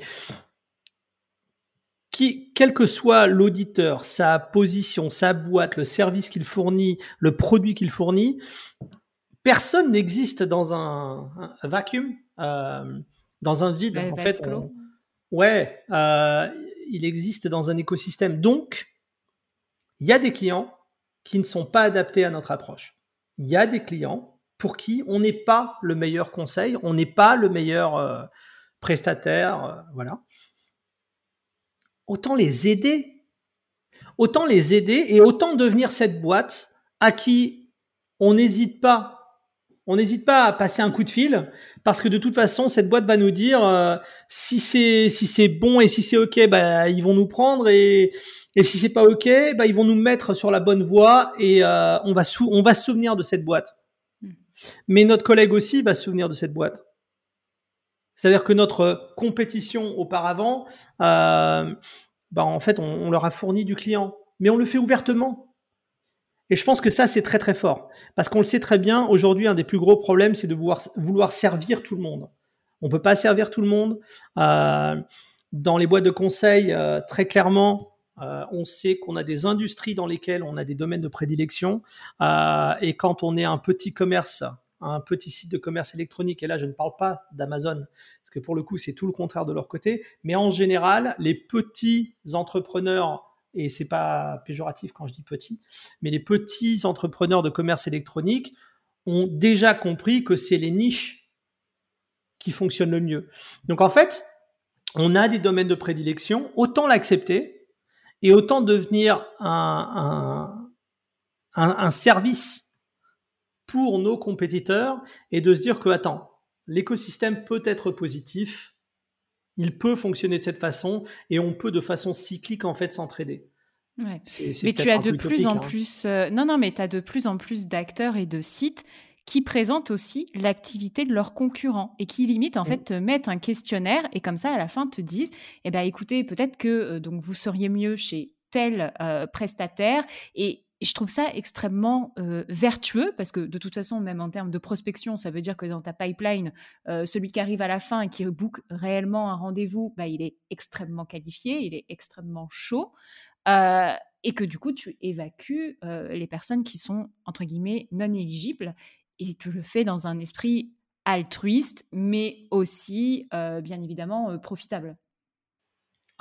qui, quel que soit l'auditeur, sa position, sa boîte, le service qu'il fournit, le produit qu'il fournit, personne n'existe dans un, vacuum, dans un vide. en fait, Ouais, euh, il existe dans un écosystème. Donc, il y a des clients qui ne sont pas adaptés à notre approche. Il y a des clients pour qui on n'est pas le meilleur conseil, on n'est pas le meilleur euh, prestataire, euh, voilà. Autant les aider, autant les aider et autant devenir cette boîte à qui on n'hésite pas on n'hésite pas à passer un coup de fil parce que de toute façon cette boîte va nous dire euh, si c'est si c'est bon et si c'est ok bah ils vont nous prendre et et si c'est pas ok bah ils vont nous mettre sur la bonne voie et euh, on va on va se souvenir de cette boîte. Hmm. Mais notre collègue aussi va se souvenir de cette boîte. C'est-à-dire que notre compétition auparavant, euh, bah en fait, on, leur a fourni du client, mais on le fait ouvertement. Et je pense que ça, c'est très très fort. Parce qu'on le sait très bien, aujourd'hui, un des plus gros problèmes, c'est de vouloir, vouloir servir tout le monde. On peut pas servir tout le monde. Euh, dans les boîtes de conseil, euh, très clairement, euh, on sait qu'on a des industries dans lesquelles on a des domaines de prédilection. Euh, et quand on est un petit commerce, un petit site de commerce électronique, et là je ne parle pas d'Amazon, parce que pour le coup c'est tout le contraire de leur côté, mais en général, les petits entrepreneurs, et c'est pas péjoratif quand je dis petits, mais les petits entrepreneurs de commerce électronique ont déjà compris que c'est les niches qui fonctionnent le mieux. Donc en fait, on a des domaines de prédilection, autant l'accepter, et autant devenir un, un, un, service pour nos compétiteurs et de se dire que, attends, l'écosystème peut être positif, il peut fonctionner de cette façon et on peut de façon cyclique en fait s'entraider. Ouais. mais tu as de plus en hein. plus, euh, non, non, mais tu as de plus en plus d'acteurs et de sites qui présentent aussi l'activité de leurs concurrents et qui limite en mmh. fait te mettent un questionnaire et comme ça à la fin te disent eh ben écoutez peut-être que euh, donc vous seriez mieux chez tel euh, prestataire et je trouve ça extrêmement euh, vertueux parce que de toute façon, même en termes de prospection, ça veut dire que dans ta pipeline, celui qui arrive à la fin et qui book réellement un rendez-vous, bah, il est extrêmement qualifié, il est extrêmement chaud. et que du coup, tu évacues les personnes qui sont, entre guillemets, non éligibles et tu le fais dans un esprit altruiste, mais aussi, euh, bien évidemment, euh, profitable.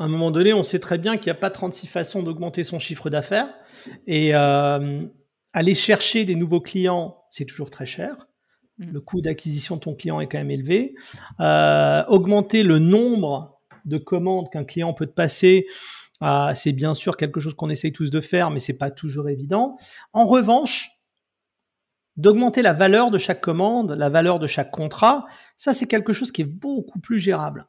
À un moment donné, on sait très bien qu'il n'y a pas 36 façons d'augmenter son chiffre d'affaires. Et euh, aller chercher des nouveaux clients, c'est toujours très cher. Mmh. Le coût d'acquisition de ton client est quand même élevé. augmenter le nombre de commandes qu'un client peut te passer, c'est bien sûr quelque chose qu'on essaye tous de faire, mais c'est pas toujours évident. En revanche, d'augmenter la valeur de chaque commande, la valeur de chaque contrat, ça c'est quelque chose qui est beaucoup plus gérable.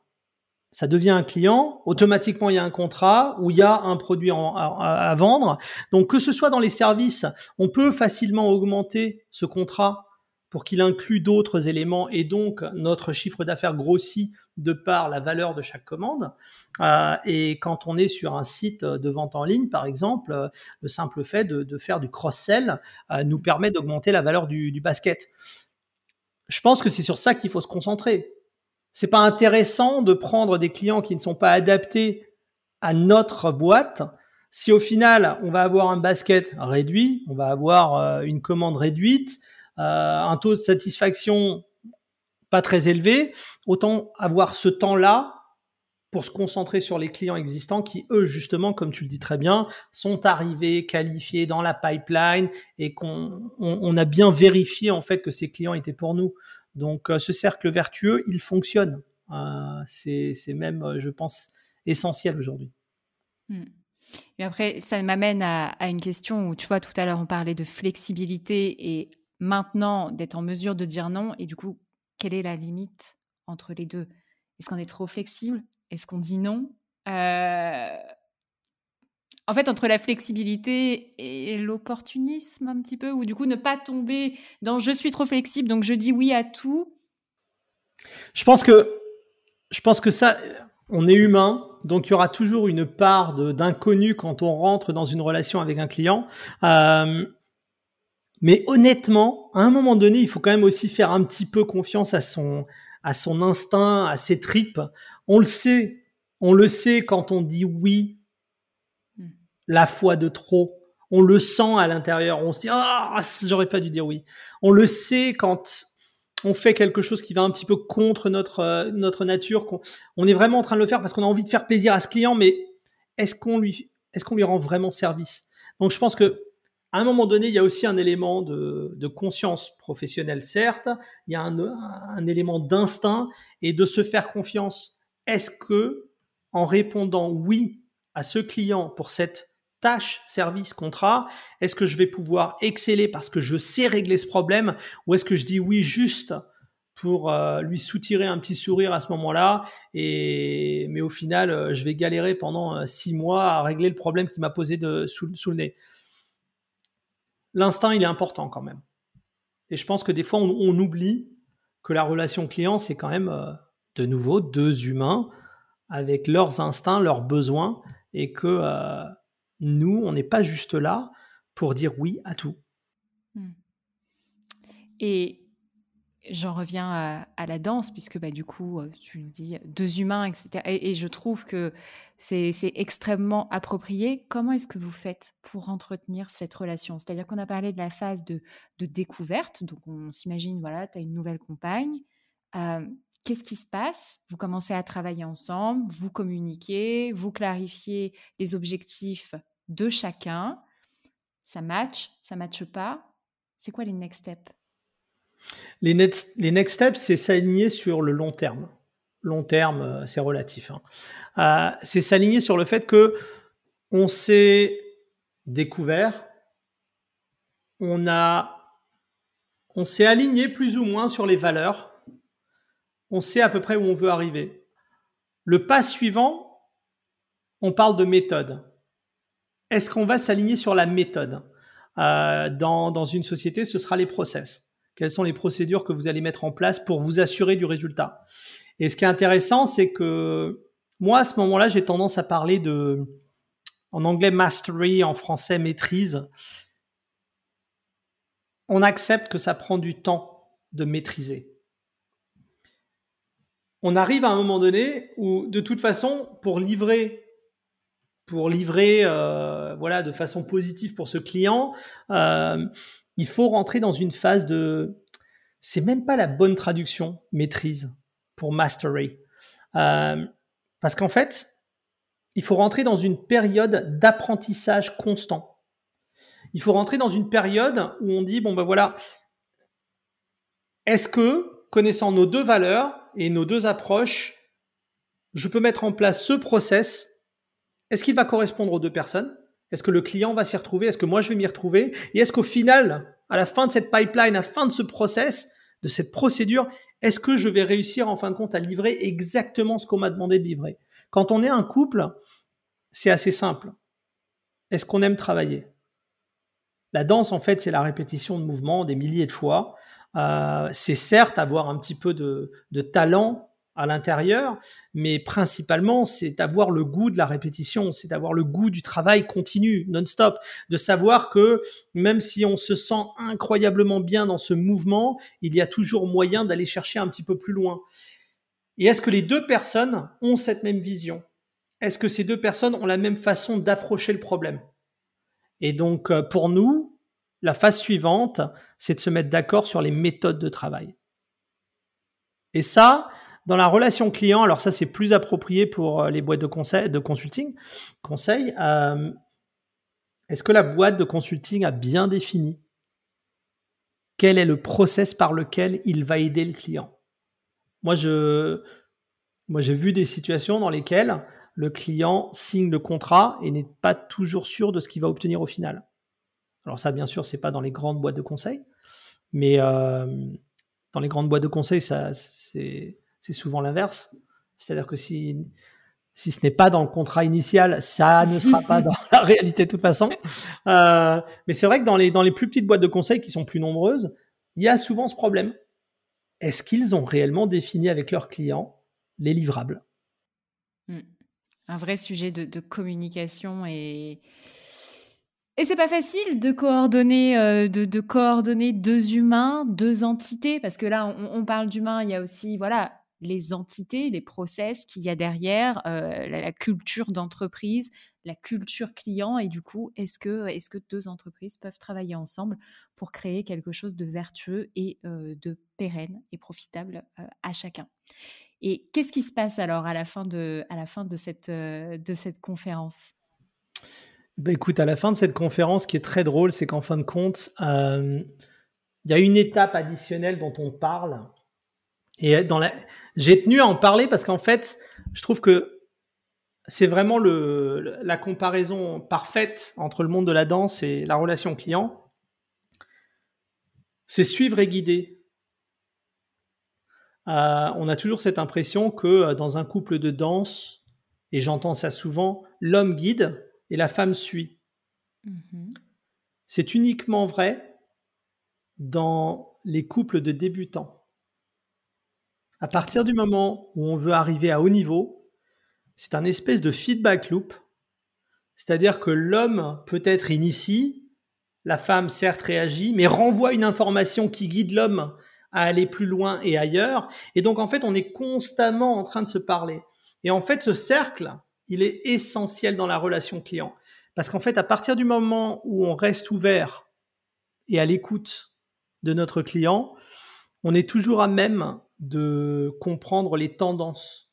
Ça devient un client, automatiquement il y a un contrat où il y a un produit à, vendre. Donc que ce soit dans les services, on peut facilement augmenter ce contrat pour qu'il inclue d'autres éléments et donc notre chiffre d'affaires grossit de par la valeur de chaque commande. Euh, et quand on est sur un site de vente en ligne, par exemple, le simple fait de, faire du cross-sell euh, nous permet d'augmenter la valeur du, du basket. Je pense que c'est sur ça qu'il faut se concentrer. C'est pas intéressant de prendre des clients qui ne sont pas adaptés à notre boîte si au final on va avoir un basket réduit, on va avoir une commande réduite, euh, un taux de satisfaction pas très élevé, autant avoir ce temps-là pour se concentrer sur les clients existants qui, eux, justement, comme tu le dis très bien, sont arrivés, qualifiés dans la pipeline et qu'on on, a bien vérifié en fait que ces clients étaient pour nous. Donc, euh, ce cercle vertueux, il fonctionne. Euh, c'est même, je pense, essentiel aujourd'hui. Hmm. Après, ça m'amène à, une question où, tu vois, tout à l'heure, on parlait de flexibilité et maintenant d'être en mesure de dire non Et du coup, quelle est la limite entre les deux? Est-ce qu'on est trop flexible? Est-ce qu'on dit non? Euh, En fait, entre la flexibilité et l'opportunisme un petit peu, ou du coup ne pas tomber dans je suis trop flexible, donc je dis oui à tout. Je pense que, je pense que ça, on est humain, donc il y aura toujours une part d'inconnu quand on rentre dans une relation avec un client. Euh, mais honnêtement, à un moment donné, il faut quand même aussi faire un petit peu confiance à son, à son instinct, à ses tripes. On le sait, on le sait quand on dit oui. La foi de trop. On le sent à l'intérieur. On se dit ah, j'aurais pas dû dire oui. On le sait quand on fait quelque chose qui va un petit peu contre notre euh, notre nature. on est vraiment en train de le faire parce qu'on a envie de faire plaisir à ce client, mais est-ce qu'on lui est-ce qu'on lui rend vraiment service? Donc je pense que à un moment donné, il y a aussi un élément de, conscience professionnelle, certes, il y a un, élément d'instinct et de se faire confiance. Est-ce que, en répondant oui à ce client pour cette tâche, service, contrat, est-ce que je vais pouvoir exceller parce que je sais régler ce problème ou est-ce que je dis oui juste pour euh, lui soutirer un petit sourire à ce moment-là et mais au final euh, je vais galérer pendant euh, six mois à régler le problème qui m'a posé de, sous le nez l'instinct, il est important quand même. Et je pense que des fois, on, oublie que la relation client, c'est quand même, de nouveau deux humains avec leurs instincts, leurs besoins, et que nous, on n'est pas juste là pour dire oui à tout. Hmm. Et j'en reviens à, la danse, puisque bah, du coup, euh, tu nous dis deux humains, etc. Et, je trouve que c'est extrêmement approprié. Comment est-ce que vous faites pour entretenir cette relation? C'est-à-dire qu'on a parlé de la phase de, découverte, donc on s'imagine, voilà, tu as une nouvelle compagne. Euh, qu'est-ce qui se passe? Vous commencez à travailler ensemble, vous communiquez, vous clarifiez les objectifs de chacun. Ça match, ça matche pas. C'est quoi les next steps? Les, les next steps, c'est s'aligner sur le long terme. Long terme, euh, c'est relatif. Hein. Euh, c'est s'aligner sur le fait que on s'est découvert, on a, on s'est aligné plus ou moins sur les valeurs, on sait à peu près où on veut arriver. Le pas suivant, on parle de méthode. Est-ce qu'on va s'aligner sur la méthode euh, dans, dans une société, ce sera les process. Quelles sont les procédures que vous allez mettre en place pour vous assurer du résultat Et ce qui est intéressant, c'est que moi, à ce moment-là, j'ai tendance à parler de, en anglais, mastery, en français, maîtrise. On accepte que ça prend du temps de maîtriser. On arrive à un moment donné où, de toute façon, pour livrer pour livrer euh, voilà de façon positive pour ce client, euh, il faut rentrer dans une phase de... C'est même pas la bonne traduction, maîtrise, pour mastery. Euh, parce qu'en fait, il faut rentrer dans une période d'apprentissage constant. Il faut rentrer dans une période où on dit, bon ben voilà, est-ce que, connaissant nos deux valeurs et nos deux approches, je peux mettre en place ce process Est-ce qu'il va correspondre aux deux personnes? Est-ce que le client va s'y retrouver? Est-ce que moi je vais m'y retrouver? Et est-ce qu'au final, à la fin de cette pipeline, à la fin de ce process, de cette procédure, est-ce que je vais réussir en fin de compte à livrer exactement ce qu'on m'a demandé de livrer? Quand on est un couple, c'est assez simple. Est-ce qu'on aime travailler? La danse, en fait, c'est la répétition de mouvements des milliers de fois. Euh, c'est certes avoir un petit peu de, de talent à l'intérieur, mais principalement, c'est d'avoir le goût de la répétition, c'est d'avoir le goût du travail continu, non-stop, de savoir que même si on se sent incroyablement bien dans ce mouvement, il y a toujours moyen d'aller chercher un petit peu plus loin. Et est-ce que les deux personnes ont cette même vision? Est-ce que ces deux personnes ont la même façon d'approcher le problème? Et donc, euh, pour nous, la phase suivante, c'est de se mettre d'accord sur les méthodes de travail. Et ça, dans la relation client, alors ça c'est plus approprié pour euh, les boîtes de conseil, consulting, conseil. Euh, est-ce que la boîte de consulting a bien défini quel est le process par lequel il va aider le client? Moi, j'ai vu des situations dans lesquelles le client signe le contrat et n'est pas toujours sûr de ce qu'il va obtenir au final. Alors ça, bien sûr, c'est pas dans les grandes boîtes de conseil, mais euh, dans les grandes boîtes de conseil, ça, c'est c'est souvent l'inverse. C'est-à-dire que si, si ce n'est pas dans le contrat initial, ça ne sera pas dans la réalité de toute façon. Euh, mais c'est vrai que dans les, dans les plus petites boîtes de conseil qui sont plus nombreuses, il y a souvent ce problème. Est-ce qu'ils ont réellement défini avec leurs clients les livrables? Hmm. Un vrai sujet de, communication et, et c'est pas facile de coordonner, euh, de, coordonner deux humains, deux entités, parce que là, on, on parle d'humains, il y a aussi, voilà, les entités, les process qu'il y a derrière, euh, la, culture d'entreprise, la culture client, et du coup, est-ce que, est que deux entreprises peuvent travailler ensemble pour créer quelque chose de vertueux et euh, de pérenne et profitable euh, à chacun? Et qu'est-ce qui se passe alors à la fin de, à la fin de, cette, de cette conférence? Bah écoute, à la fin de cette conférence, ce qui est très drôle, c'est qu'en fin de compte, il y a une étape additionnelle dont on parle. Et dans la, j'ai tenu à en parler parce qu'en fait, je trouve que c'est vraiment le, la comparaison parfaite entre le monde de la danse et la relation client. C'est suivre et guider. Euh, on a toujours cette impression que euh, dans un couple de danse, et j'entends ça souvent, l'homme guide et la femme suit. Mm-hmm. C'est uniquement vrai dans les couples de débutants. À partir du moment où on veut arriver à haut niveau, c'est un espèce de feedback loop. C'est-à-dire que l'homme peut-être initie, la femme certes réagit, mais renvoie une information qui guide l'homme à aller plus loin et ailleurs. Et donc en fait, on est constamment en train de se parler. Et en fait, ce cercle, il est essentiel dans la relation client. Parce qu'en fait, à partir du moment où on reste ouvert et à l'écoute de notre client, on est toujours à même de comprendre les tendances.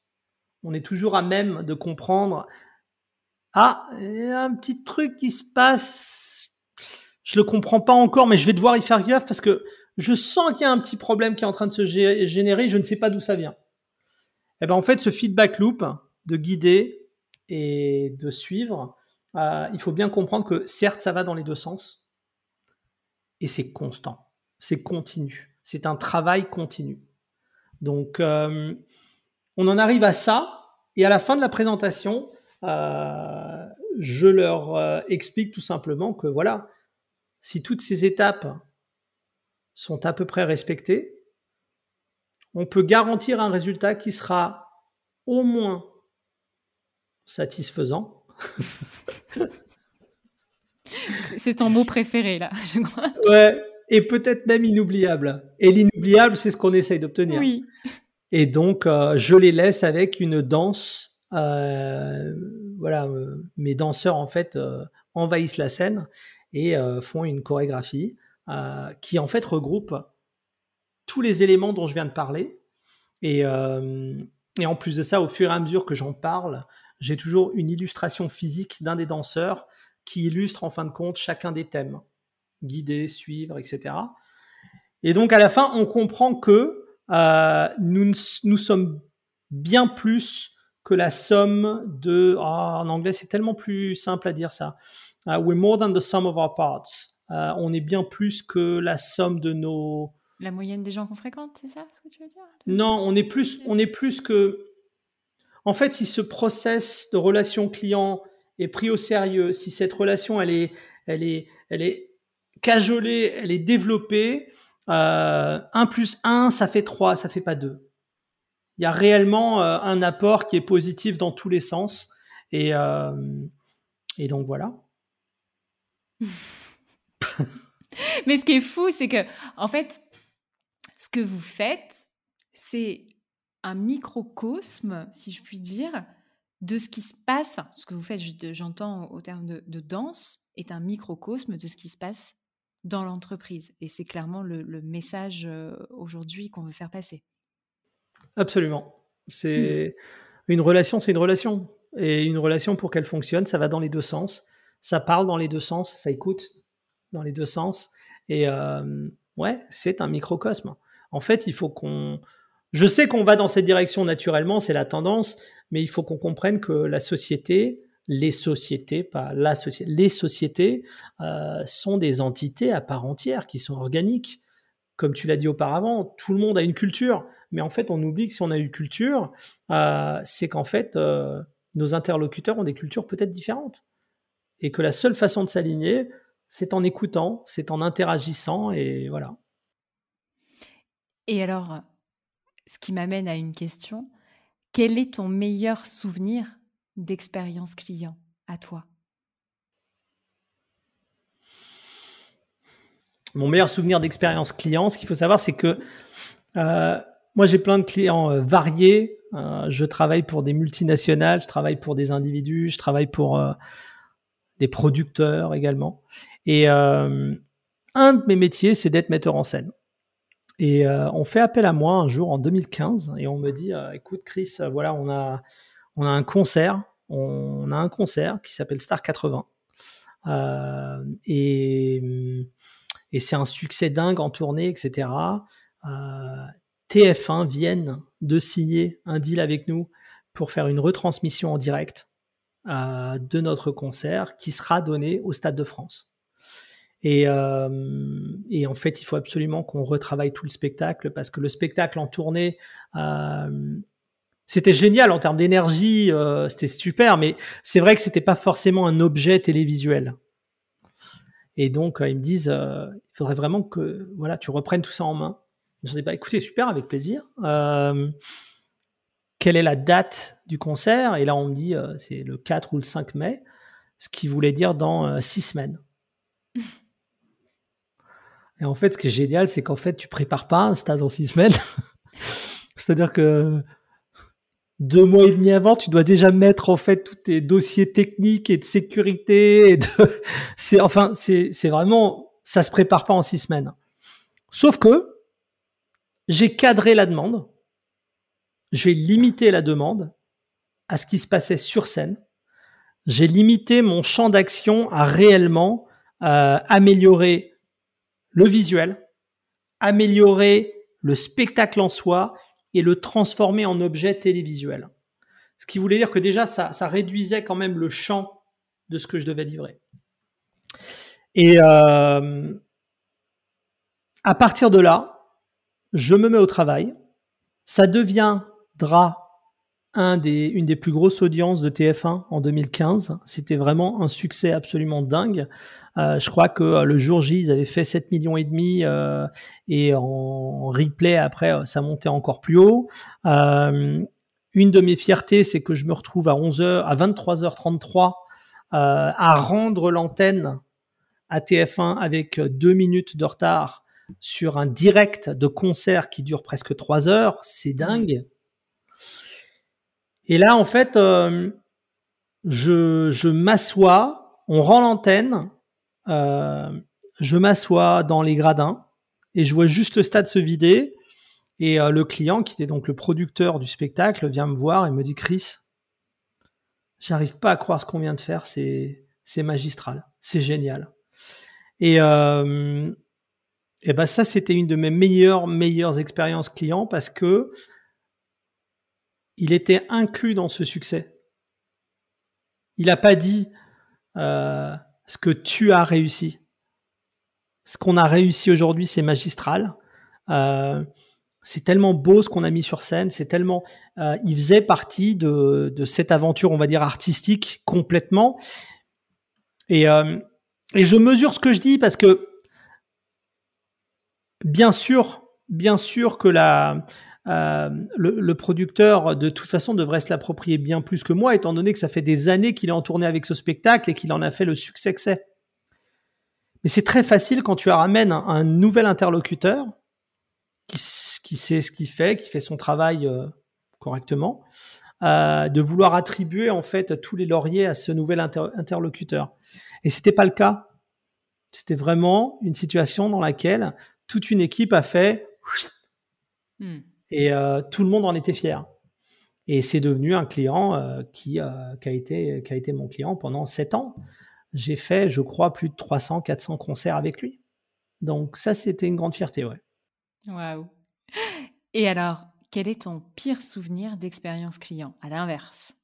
On est toujours à même de comprendre ah, il y a un petit truc qui se passe. Je le comprends pas encore, mais je vais devoir y faire gaffe parce que je sens qu'il y a un petit problème qui est en train de se générer. Je ne sais pas d'où ça vient. Et eh ben en fait, ce feedback loop de guider et de suivre, euh, il faut bien comprendre que certes, ça va dans les deux sens, et c'est constant, c'est continu, c'est un travail continu. Donc, euh, on en arrive à ça, et à la fin de la présentation, euh, je leur explique tout simplement que voilà, si toutes ces étapes sont à peu près respectées, on peut garantir un résultat qui sera au moins satisfaisant. C'est ton mot préféré, là, je crois. Ouais, et peut-être même inoubliable. Et l'inoubliable, c'est ce qu'on essaye d'obtenir. Oui. Et donc, euh, je les laisse avec une danse. Euh, voilà, euh, mes danseurs, en fait, envahissent la scène et font une chorégraphie qui, en fait, regroupe tous les éléments dont je viens de parler. Et, et en plus de ça, au fur et à mesure que j'en parle, j'ai toujours une illustration physique d'un des danseurs qui illustre en fin de compte chacun des thèmes, guider, suivre, etc. Et donc à la fin, on comprend que euh, nous, nous sommes bien plus que la somme de... Ah, en anglais, c'est tellement plus simple à dire ça. Uh, we're more than the sum of our parts. Uh, on est bien plus que la somme de nos... La moyenne des gens qu'on fréquente, c'est ça ce que tu veux dire Non, on est plus, on est plus que en fait, si ce process de relation client est pris au sérieux, si cette relation elle est, elle est, elle est cajolée, elle est développée, euh, 1 plus 1, ça fait 3, ça fait pas 2. Il y a réellement euh, un apport qui est positif dans tous les sens. Et, euh, et donc voilà. Mais ce qui est fou, c'est que, en fait, ce que vous faites, c'est un microcosme, si je puis dire, de ce qui se passe, ce que vous faites, j'entends au terme de, danse, est un microcosme de ce qui se passe dans l'entreprise. Et c'est clairement le, message aujourd'hui qu'on veut faire passer. Absolument. C'est une relation, c'est une relation. Et une relation, pour qu'elle fonctionne, ça va dans les deux sens. Ça parle dans les deux sens, ça écoute dans les deux sens. Et euh, ouais, c'est un microcosme. En fait, il faut qu'on je sais qu'on va dans cette direction naturellement, c'est la tendance, mais il faut qu'on comprenne que la société, les sociétés, la société, euh, sont des entités à part entière qui sont organiques. Comme tu l'as dit auparavant, tout le monde a une culture, mais en fait, on oublie que si on a une culture, euh, c'est qu'en fait, euh, nos interlocuteurs ont des cultures peut-être différentes. Et que la seule façon de s'aligner, c'est en écoutant, c'est en interagissant, et voilà. Et alors, ce qui m'amène à une question. Quel est ton meilleur souvenir d'expérience client à toi Mon meilleur souvenir d'expérience client, ce qu'il faut savoir, c'est que euh, moi j'ai plein de clients euh, variés. Euh, je travaille pour des multinationales, je travaille pour des individus, je travaille pour des producteurs également. Et un de mes métiers, c'est d'être metteur en scène. Et on fait appel à moi un jour en 2015 et on me dit écoute Chris, voilà, on a, on a un concert, on a un concert qui s'appelle Star 80. et, et c'est un succès dingue en tournée, etc. TF1 viennent de signer un deal avec nous pour faire une retransmission en direct de notre concert qui sera donné au Stade de France. Et, euh, en fait, il faut absolument qu'on retravaille tout le spectacle parce que le spectacle en tournée, euh, c'était génial en termes d'énergie, euh, c'était super, mais c'est vrai que c'était pas forcément un objet télévisuel. Et donc, ils me disent, il faudrait vraiment que voilà, tu reprennes tout ça en main Je dis, bah, écoutez, super, avec plaisir. Euh, quelle est la date du concert? Et là, on me dit, euh, c'est le 4 ou le 5 mai, ce qui voulait dire dans 6 semaines. Et en fait, ce qui est génial, c'est qu'en fait, tu prépares pas un stade en 6 semaines. C'est-à-dire que deux mois et demi avant, tu dois déjà mettre en fait tous tes dossiers techniques et de sécurité. De... c'est enfin, c'est vraiment, ça se prépare pas en six semaines. Sauf que j'ai cadré la demande, j'ai limité la demande à ce qui se passait sur scène. J'ai limité mon champ d'action à réellement euh, améliorer le visuel, améliorer le spectacle en soi et le transformer en objet télévisuel. Ce qui voulait dire que déjà, ça, réduisait quand même le champ de ce que je devais livrer. Et euh, à partir de là, je me mets au travail. Ça deviendra un une des plus grosses audiences de TF1 en 2015. C'était vraiment un succès absolument dingue. Euh, je crois que euh, le jour J, ils avaient fait 7 millions et demi euh, et en replay après, ça montait encore plus haut. une de mes fiertés, c'est que je me retrouve à 11h, à 23h33 à rendre l'antenne à TF1 avec deux minutes de retard sur un direct de concert qui dure presque trois heures. C'est dingue. Et là, en fait, je, je m'assois, on rend l'antenne, euh, je m'assois dans les gradins et je vois juste le stade se vider. Et euh, le client, qui était donc le producteur du spectacle, vient me voir et me dit Chris, j'arrive pas à croire ce qu'on vient de faire, c'est c'est magistral, c'est génial. Et euh, et ben ça, c'était une de mes meilleures meilleures expériences clients parce que il était inclus dans ce succès. Il n'a pas dit euh, ce que tu as réussi. Ce qu'on a réussi aujourd'hui, c'est magistral. Euh, c'est tellement beau ce qu'on a mis sur scène. C'est tellement, euh, il faisait partie de, cette aventure, on va dire artistique complètement. Et, euh, et je mesure ce que je dis parce que bien sûr, bien sûr que la, euh, le, producteur, de toute façon, devrait se l'approprier bien plus que moi, étant donné que ça fait des années qu'il est en tournée avec ce spectacle et qu'il en a fait le succès que c'est. Mais c'est très facile quand tu ramènes un, nouvel interlocuteur qui, qui, sait ce qu'il fait, qui fait son travail euh, correctement, euh, de vouloir attribuer en fait tous les lauriers à ce nouvel interlocuteur. Et c'était pas le cas. C'était vraiment une situation dans laquelle toute une équipe a fait. Hmm. Et euh, tout le monde en était fier. Et c'est devenu un client euh, qui, euh, qui, a été, qui a été mon client pendant sept ans. J'ai fait, je crois, plus de 300, 400 concerts avec lui. Donc ça, c'était une grande fierté, ouais. Waouh. Et alors, quel est ton pire souvenir d'expérience client À l'inverse?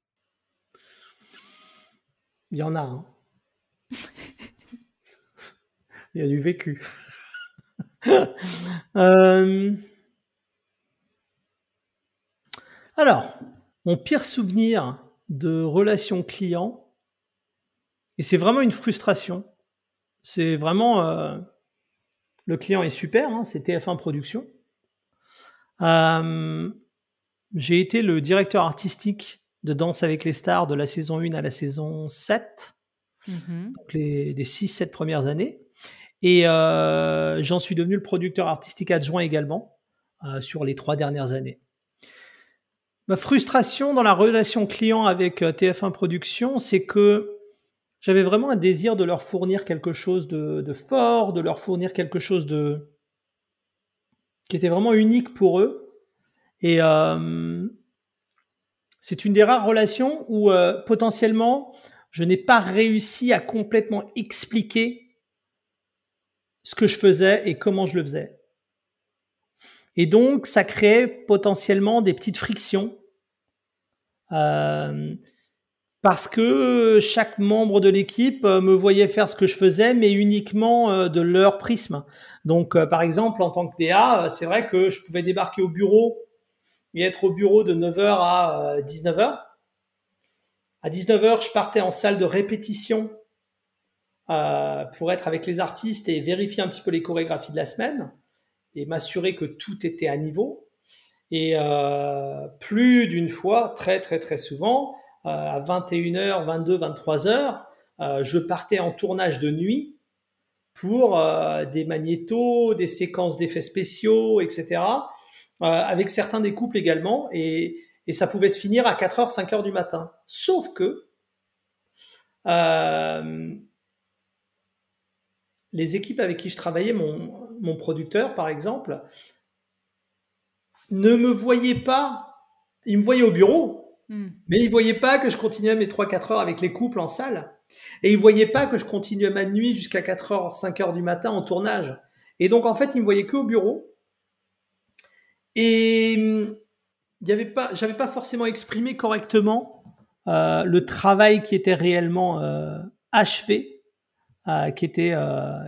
Il y en a un. Il y a du vécu. euh... Alors, mon pire souvenir de relation client, et c'est vraiment une frustration, c'est vraiment... Euh, le client est super, hein, c'est TF1 Production. Euh, j'ai été le directeur artistique de Danse avec les stars de la saison 1 à la saison 7, mm-hmm. donc les, 6-7 premières années. Et euh, j'en suis devenu le producteur artistique adjoint également sur les trois dernières années. Ma frustration dans la relation client avec euh, TF1 Production, c'est que j'avais vraiment un désir de leur fournir quelque chose de, fort, de leur fournir quelque chose de qui était vraiment unique pour eux. Et euh, c'est une des rares relations où euh, potentiellement je n'ai pas réussi à complètement expliquer ce que je faisais et comment je le faisais. Et donc, ça créait potentiellement des petites frictions. Euh, parce que chaque membre de l'équipe euh, me voyait faire ce que je faisais, mais uniquement euh, de leur prisme. Donc, par exemple, en tant que DA, c'est vrai que je pouvais débarquer au bureau et être au bureau de 9h à 19h. À 19h, je partais en salle de répétition pour être avec les artistes et vérifier un petit peu les chorégraphies de la semaine. Et m'assurer que tout était à niveau. Et euh, plus d'une fois, très très très souvent, euh, à 21h, 22, 23h, je partais en tournage de nuit pour euh, des magnétos, des séquences d'effets spéciaux, etc. avec certains des couples également. Et, et, ça pouvait se finir à 4h, 5h du matin. Sauf que les équipes avec qui je travaillais, mon, mon producteur par exemple, ne me voyaient pas, ils me voyaient au bureau, hmm. mais ils voyaient pas que je continuais mes 3-4 heures avec les couples en salle. Et ils voyaient pas que je continuais ma nuit jusqu'à 4 heures, 5 heures du matin en tournage. Et donc en fait, ils me voyaient que au bureau. Et il y avait pas, j'avais pas forcément exprimé correctement euh, le travail qui était réellement euh, achevé euh, qui était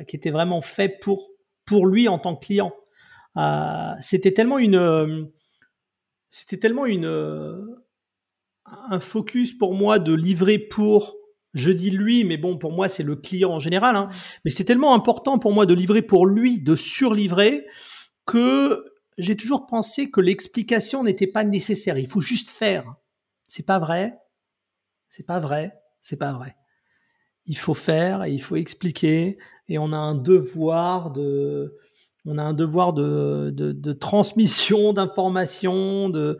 qui était vraiment fait pour pour lui en tant que client. Euh, c'était tellement une c'était tellement une un focus pour moi de livrer pour je dis lui, mais bon, pour moi, c'est le client en général. Hein. Mais c'était tellement important pour moi de livrer pour lui, de surlivrer, que j'ai toujours pensé que l'explication n'était pas nécessaire. Il faut juste faire. C'est pas vrai. C'est pas vrai. C'est pas vrai il faut faire et il faut expliquer et on a un devoir de on a un devoir de, de, transmission d'informations, de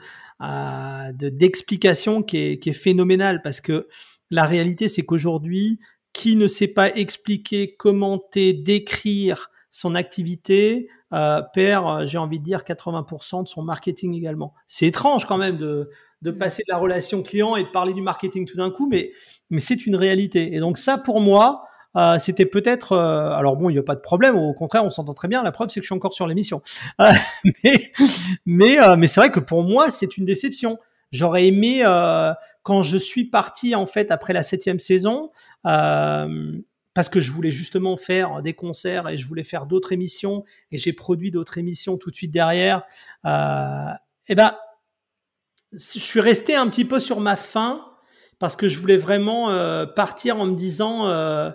d'explication qui est, qui est phénoménal parce que la réalité c'est qu'aujourd'hui qui ne sait pas expliquer, commenter, décrire son activité euh, perd, j'ai envie de dire, 80% de son marketing également. C'est étrange quand même de, de passer de la relation client et de parler du marketing tout d'un coup, mais, mais c'est une réalité. Et donc ça, pour moi, euh, c'était peut-être. Euh, alors bon, il n'y a pas de problème. Au contraire, on s'entend très bien. La preuve, c'est que je suis encore sur l'émission. Euh, mais mais, mais c'est vrai que pour moi, c'est une déception. J'aurais aimé quand je suis parti en fait après la septième saison. parce que je voulais justement faire des concerts et je voulais faire d'autres émissions et j'ai produit d'autres émissions tout de suite derrière. et ben je suis resté un petit peu sur ma faim parce que je voulais vraiment euh, partir en me disant euh,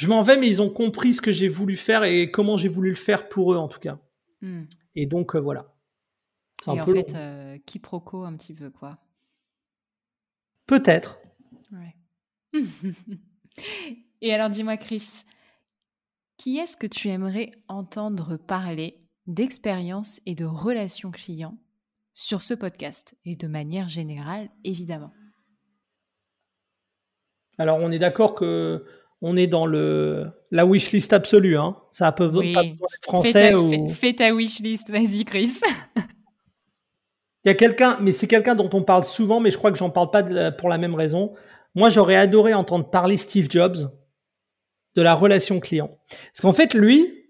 je m'en vais mais ils ont compris ce que j'ai voulu faire et comment j'ai voulu le faire pour eux en tout cas. Hmm. Et donc euh, voilà. Et en fait, quiproquo un petit peu quoi. Peut-être. Ouais. et alors dis-moi Chris, qui est-ce que tu aimerais entendre parler d'expérience et de relations clients sur ce podcast et de manière générale, évidemment? Alors, on est d'accord que on est dans le la wishlist absolue, hein. Ça peut oui. pas français fais ta, fais, ta wishlist, vas-y, Chris. Il y a quelqu'un, mais c'est quelqu'un dont on parle souvent, mais je crois que j'en parle pas pour la même raison. Moi, j'aurais adoré entendre parler Steve Jobs de la relation client, parce qu'en fait, lui,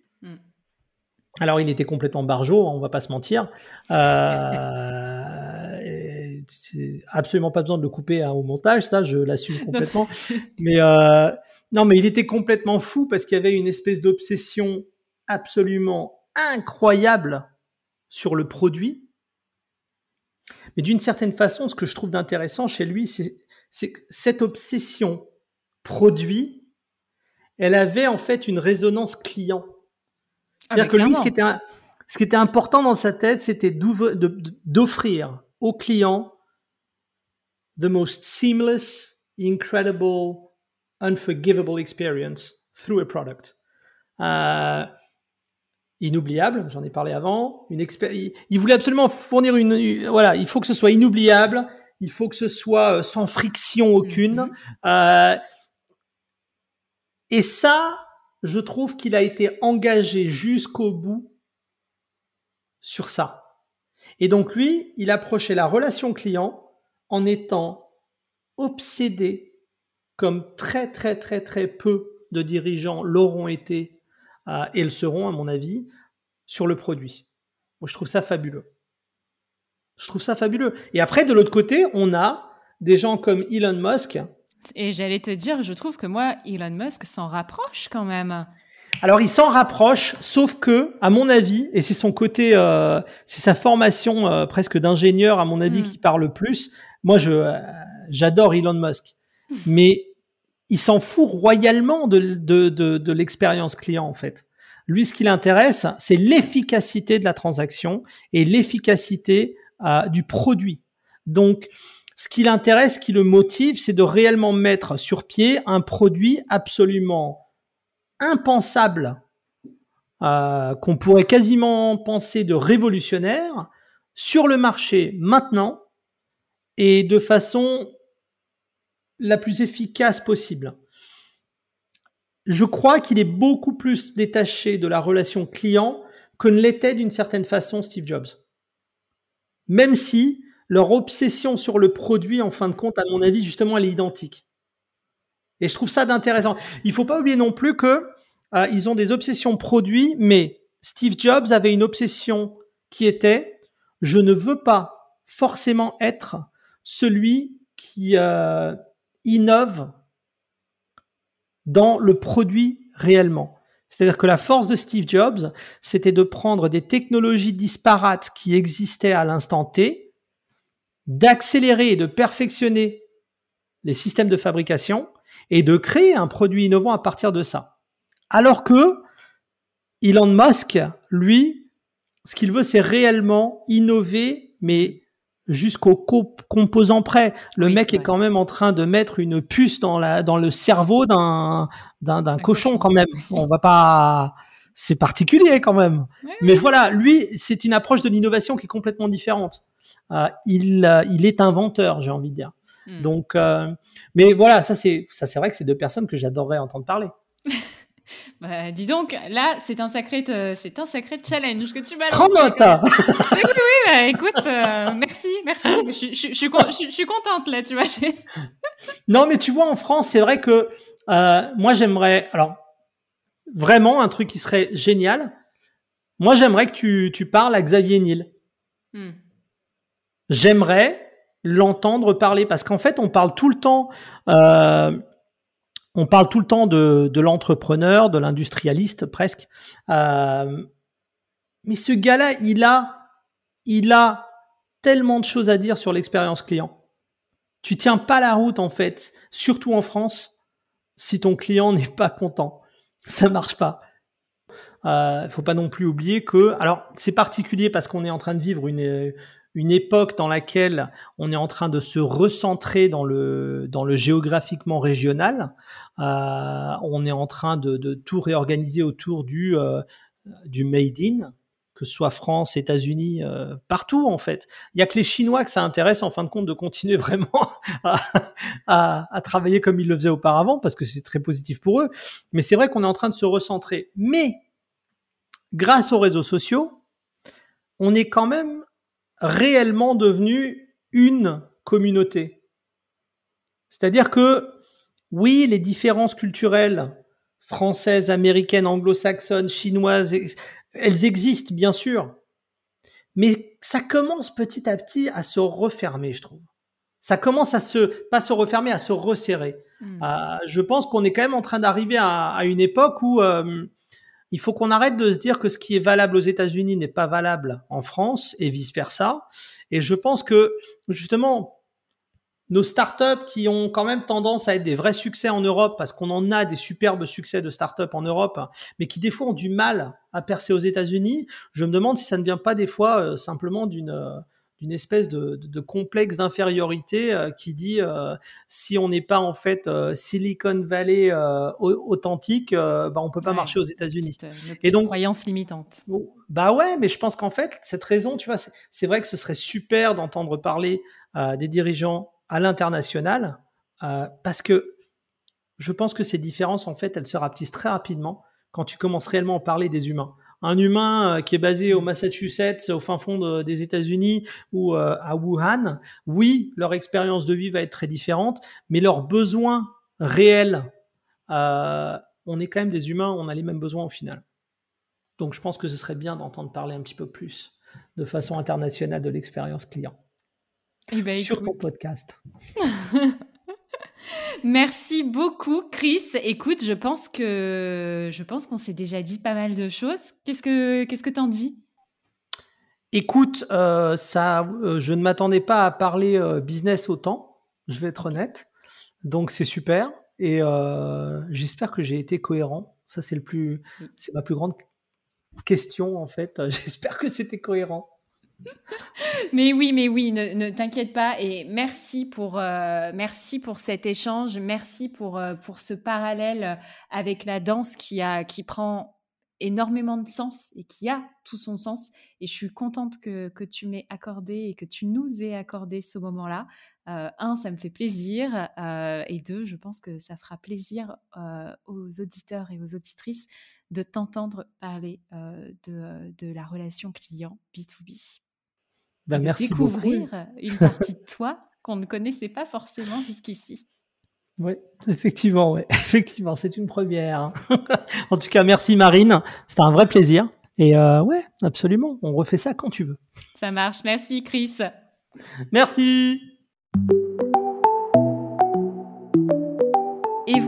alors, il était complètement barjot, on va pas se mentir. Euh, c'est absolument pas besoin de le couper hein, au montage, ça, je l'assume complètement. mais euh, non, mais il était complètement fou parce qu'il y avait une espèce d'obsession absolument incroyable sur le produit. Mais d'une certaine façon, ce que je trouve d'intéressant chez lui, c'est que cette obsession produit, elle avait en fait une résonance client. Ah, C'est-à-dire que lui, ce qui, était, ce qui était important dans sa tête, c'était d'offrir aux clients the most seamless, incredible, unforgivable experience through a product. Euh, inoubliable, j'en ai parlé avant. Une il, il, voulait absolument fournir une, voilà, il faut que ce soit inoubliable, il faut que ce soit euh, sans friction aucune. Mm-hmm. euh, et ça, je trouve qu'il a été engagé jusqu'au bout sur ça. Et donc lui, il approchait la relation client en étant obsédé, comme très très très très peu de dirigeants l'auront été euh, et le seront à mon avis, sur le produit. Moi, je trouve ça fabuleux. Je trouve ça fabuleux. Et après, de l'autre côté, on a des gens comme Elon Musk et j'allais te dire, je trouve que moi, Elon Musk s'en rapproche quand même. Alors il s'en rapproche, sauf que, à mon avis, et c'est son côté, euh, c'est sa formation euh, presque d'ingénieur, à mon avis, hmm. qui parle le plus. Moi, je j'adore Elon Musk, mais il s'en fout royalement de, de, de, l'expérience client en fait. Lui, ce qui l'intéresse, c'est l'efficacité de la transaction et l'efficacité euh, du produit. Donc, ce qui l'intéresse, ce qui le motive, c'est de réellement mettre sur pied un produit absolument impensable, euh, qu'on pourrait quasiment penser de révolutionnaire, sur le marché maintenant et de façon la plus efficace possible. Je crois qu'il est beaucoup plus détaché de la relation client que ne l'était d'une certaine façon Steve Jobs. Même si leur obsession sur le produit, en fin de compte, à mon avis, justement, elle est identique. Et je trouve ça d'intéressant. Il faut pas oublier non plus que euh, ont des obsessions produits, mais Steve Jobs avait une obsession qui était je ne veux pas forcément être celui qui euh, innove dans le produit réellement. C'est-à-dire que la force de Steve Jobs, c'était de prendre des technologies disparates qui existaient à l'instant T, d'accélérer et de perfectionner les systèmes de fabrication et de créer un produit innovant à partir de ça. Alors que Elon Musk, lui, ce qu'il veut, c'est réellement innover, mais jusqu'au composant près. Le mec est, quand même en train de mettre une puce dans la dans le cerveau d'un d'un cochon quand même. On va pas c'est particulier quand même. Mais voilà, lui, c'est une approche de l'innovation qui est complètement différente. Euh, il euh, il est inventeur, j'ai envie de dire. Hmm. Donc euh, mais voilà, ça c'est ça c'est vrai que c'est deux personnes que j'adorerais entendre parler. Bah, dis donc, là, c'est un sacré, c'est un sacré challenge que tu balances. Prends note. oui, oui, bah, écoute, euh, merci, merci. Je, suis contente là, tu vois. non, mais tu vois, en France, c'est vrai que euh, moi, j'aimerais, alors vraiment un truc qui serait génial. Moi, j'aimerais que tu, tu parles à Xavier Niel. Hmm. J'aimerais l'entendre parler parce qu'en fait, on parle tout le temps. On parle tout le temps de, l'entrepreneur, de l'industrialiste presque. Euh, mais ce gars-là, il a, il a tellement de choses à dire sur l'expérience client. Tu tiens pas la route en fait, surtout en France, si ton client n'est pas content. Ça marche pas. Il euh, faut pas non plus oublier que, alors c'est particulier parce qu'on est en train de vivre une une époque dans laquelle on est en train de se recentrer dans le dans le géographiquement régional. Euh, on est en train de, tout réorganiser autour du euh, du made in, que ce soit France, États-Unis, euh, partout en fait. Il y a que les Chinois que ça intéresse en fin de compte de continuer vraiment à, à travailler comme ils le faisaient auparavant parce que c'est très positif pour eux. Mais c'est vrai qu'on est en train de se recentrer. Mais grâce aux réseaux sociaux, on est quand même réellement devenu une communauté. C'est-à-dire que, oui, les différences culturelles françaises, américaines, anglo-saxonnes, chinoises, elles existent, bien sûr. Mais ça commence petit à petit à se refermer, je trouve. Ça commence à se, pas se refermer, à se resserrer. Hmm. Euh, je pense qu'on est quand même en train d'arriver à, une époque où euh, il faut qu'on arrête de se dire que ce qui est valable aux États-Unis n'est pas valable en France et vice versa. Et je pense que justement, nos startups qui ont quand même tendance à être des vrais succès en Europe, parce qu'on en a des superbes succès de startups en Europe, mais qui des fois ont du mal à percer aux États-Unis, je me demande si ça ne vient pas des fois euh, simplement d'une euh, d'une espèce de, de, complexe d'infériorité euh, qui dit euh, si on n'est pas en fait euh, Silicon Valley authentique, bah on peut pas marcher aux États-Unis. Et donc croyance limitante. Bah ouais, mais je pense qu'en fait cette raison, tu vois, c'est vrai que ce serait super d'entendre parler des dirigeants à l'international parce que je pense que ces différences en fait elles se rapetissent très rapidement quand tu commences réellement à parler des humains un humain euh, qui est basé au Massachusetts, au fin fond des États-Unis ou euh, à Wuhan, oui, leur expérience de vie va être très différente, mais leurs besoins réels, euh, on est quand même des humains, on a les mêmes besoins au final. Donc je pense que ce serait bien d'entendre parler un petit peu plus de façon internationale de l'expérience client. Eh ben, sur ton podcast. Merci beaucoup, Chris. Écoute, je pense que je pense qu'on s'est déjà dit pas mal de choses. Qu'est-ce que qu'est-ce que t'en dis? Écoute, euh, ça, euh, je ne m'attendais pas à parler euh, business autant. Je vais être honnête. Donc c'est super et j'espère que j'ai été cohérent. Ça c'est le plus, c'est ma plus grande question en fait. J'espère que c'était cohérent. Mais oui, mais oui, ne, t'inquiète pas. Et merci pour, euh, merci pour cet échange. Merci pour, euh, pour ce parallèle avec la danse qui, a, qui prend énormément de sens et qui a tout son sens. Et je suis contente que, que tu m'aies accordé et que tu nous aies accordé ce moment-là. Euh, un, ça me fait plaisir. et deux, je pense que ça fera plaisir aux auditeurs et aux auditrices de t'entendre parler de, de la relation client B2B. Bah, de merci découvrir une partie de toi qu'on ne connaissait pas forcément jusqu'ici. Oui, effectivement, ouais. effectivement, c'est une première. Hein. en tout cas, merci Marine, c'était un vrai plaisir. Et euh, ouais, absolument, on refait ça quand tu veux. Ça marche, merci Chris. Merci.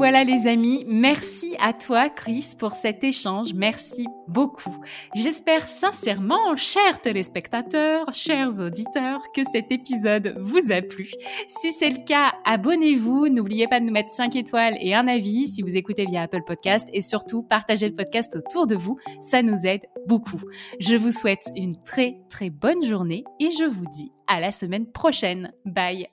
Voilà les amis, merci à toi Chris pour cet échange, merci beaucoup. J'espère sincèrement, chers téléspectateurs, chers auditeurs, que cet épisode vous a plu. Si c'est le cas, abonnez-vous, n'oubliez pas de nous mettre 5 étoiles et un avis si vous écoutez via Apple Podcast et surtout partagez le podcast autour de vous, ça nous aide beaucoup. Je vous souhaite une très très bonne journée et je vous dis à la semaine prochaine. Bye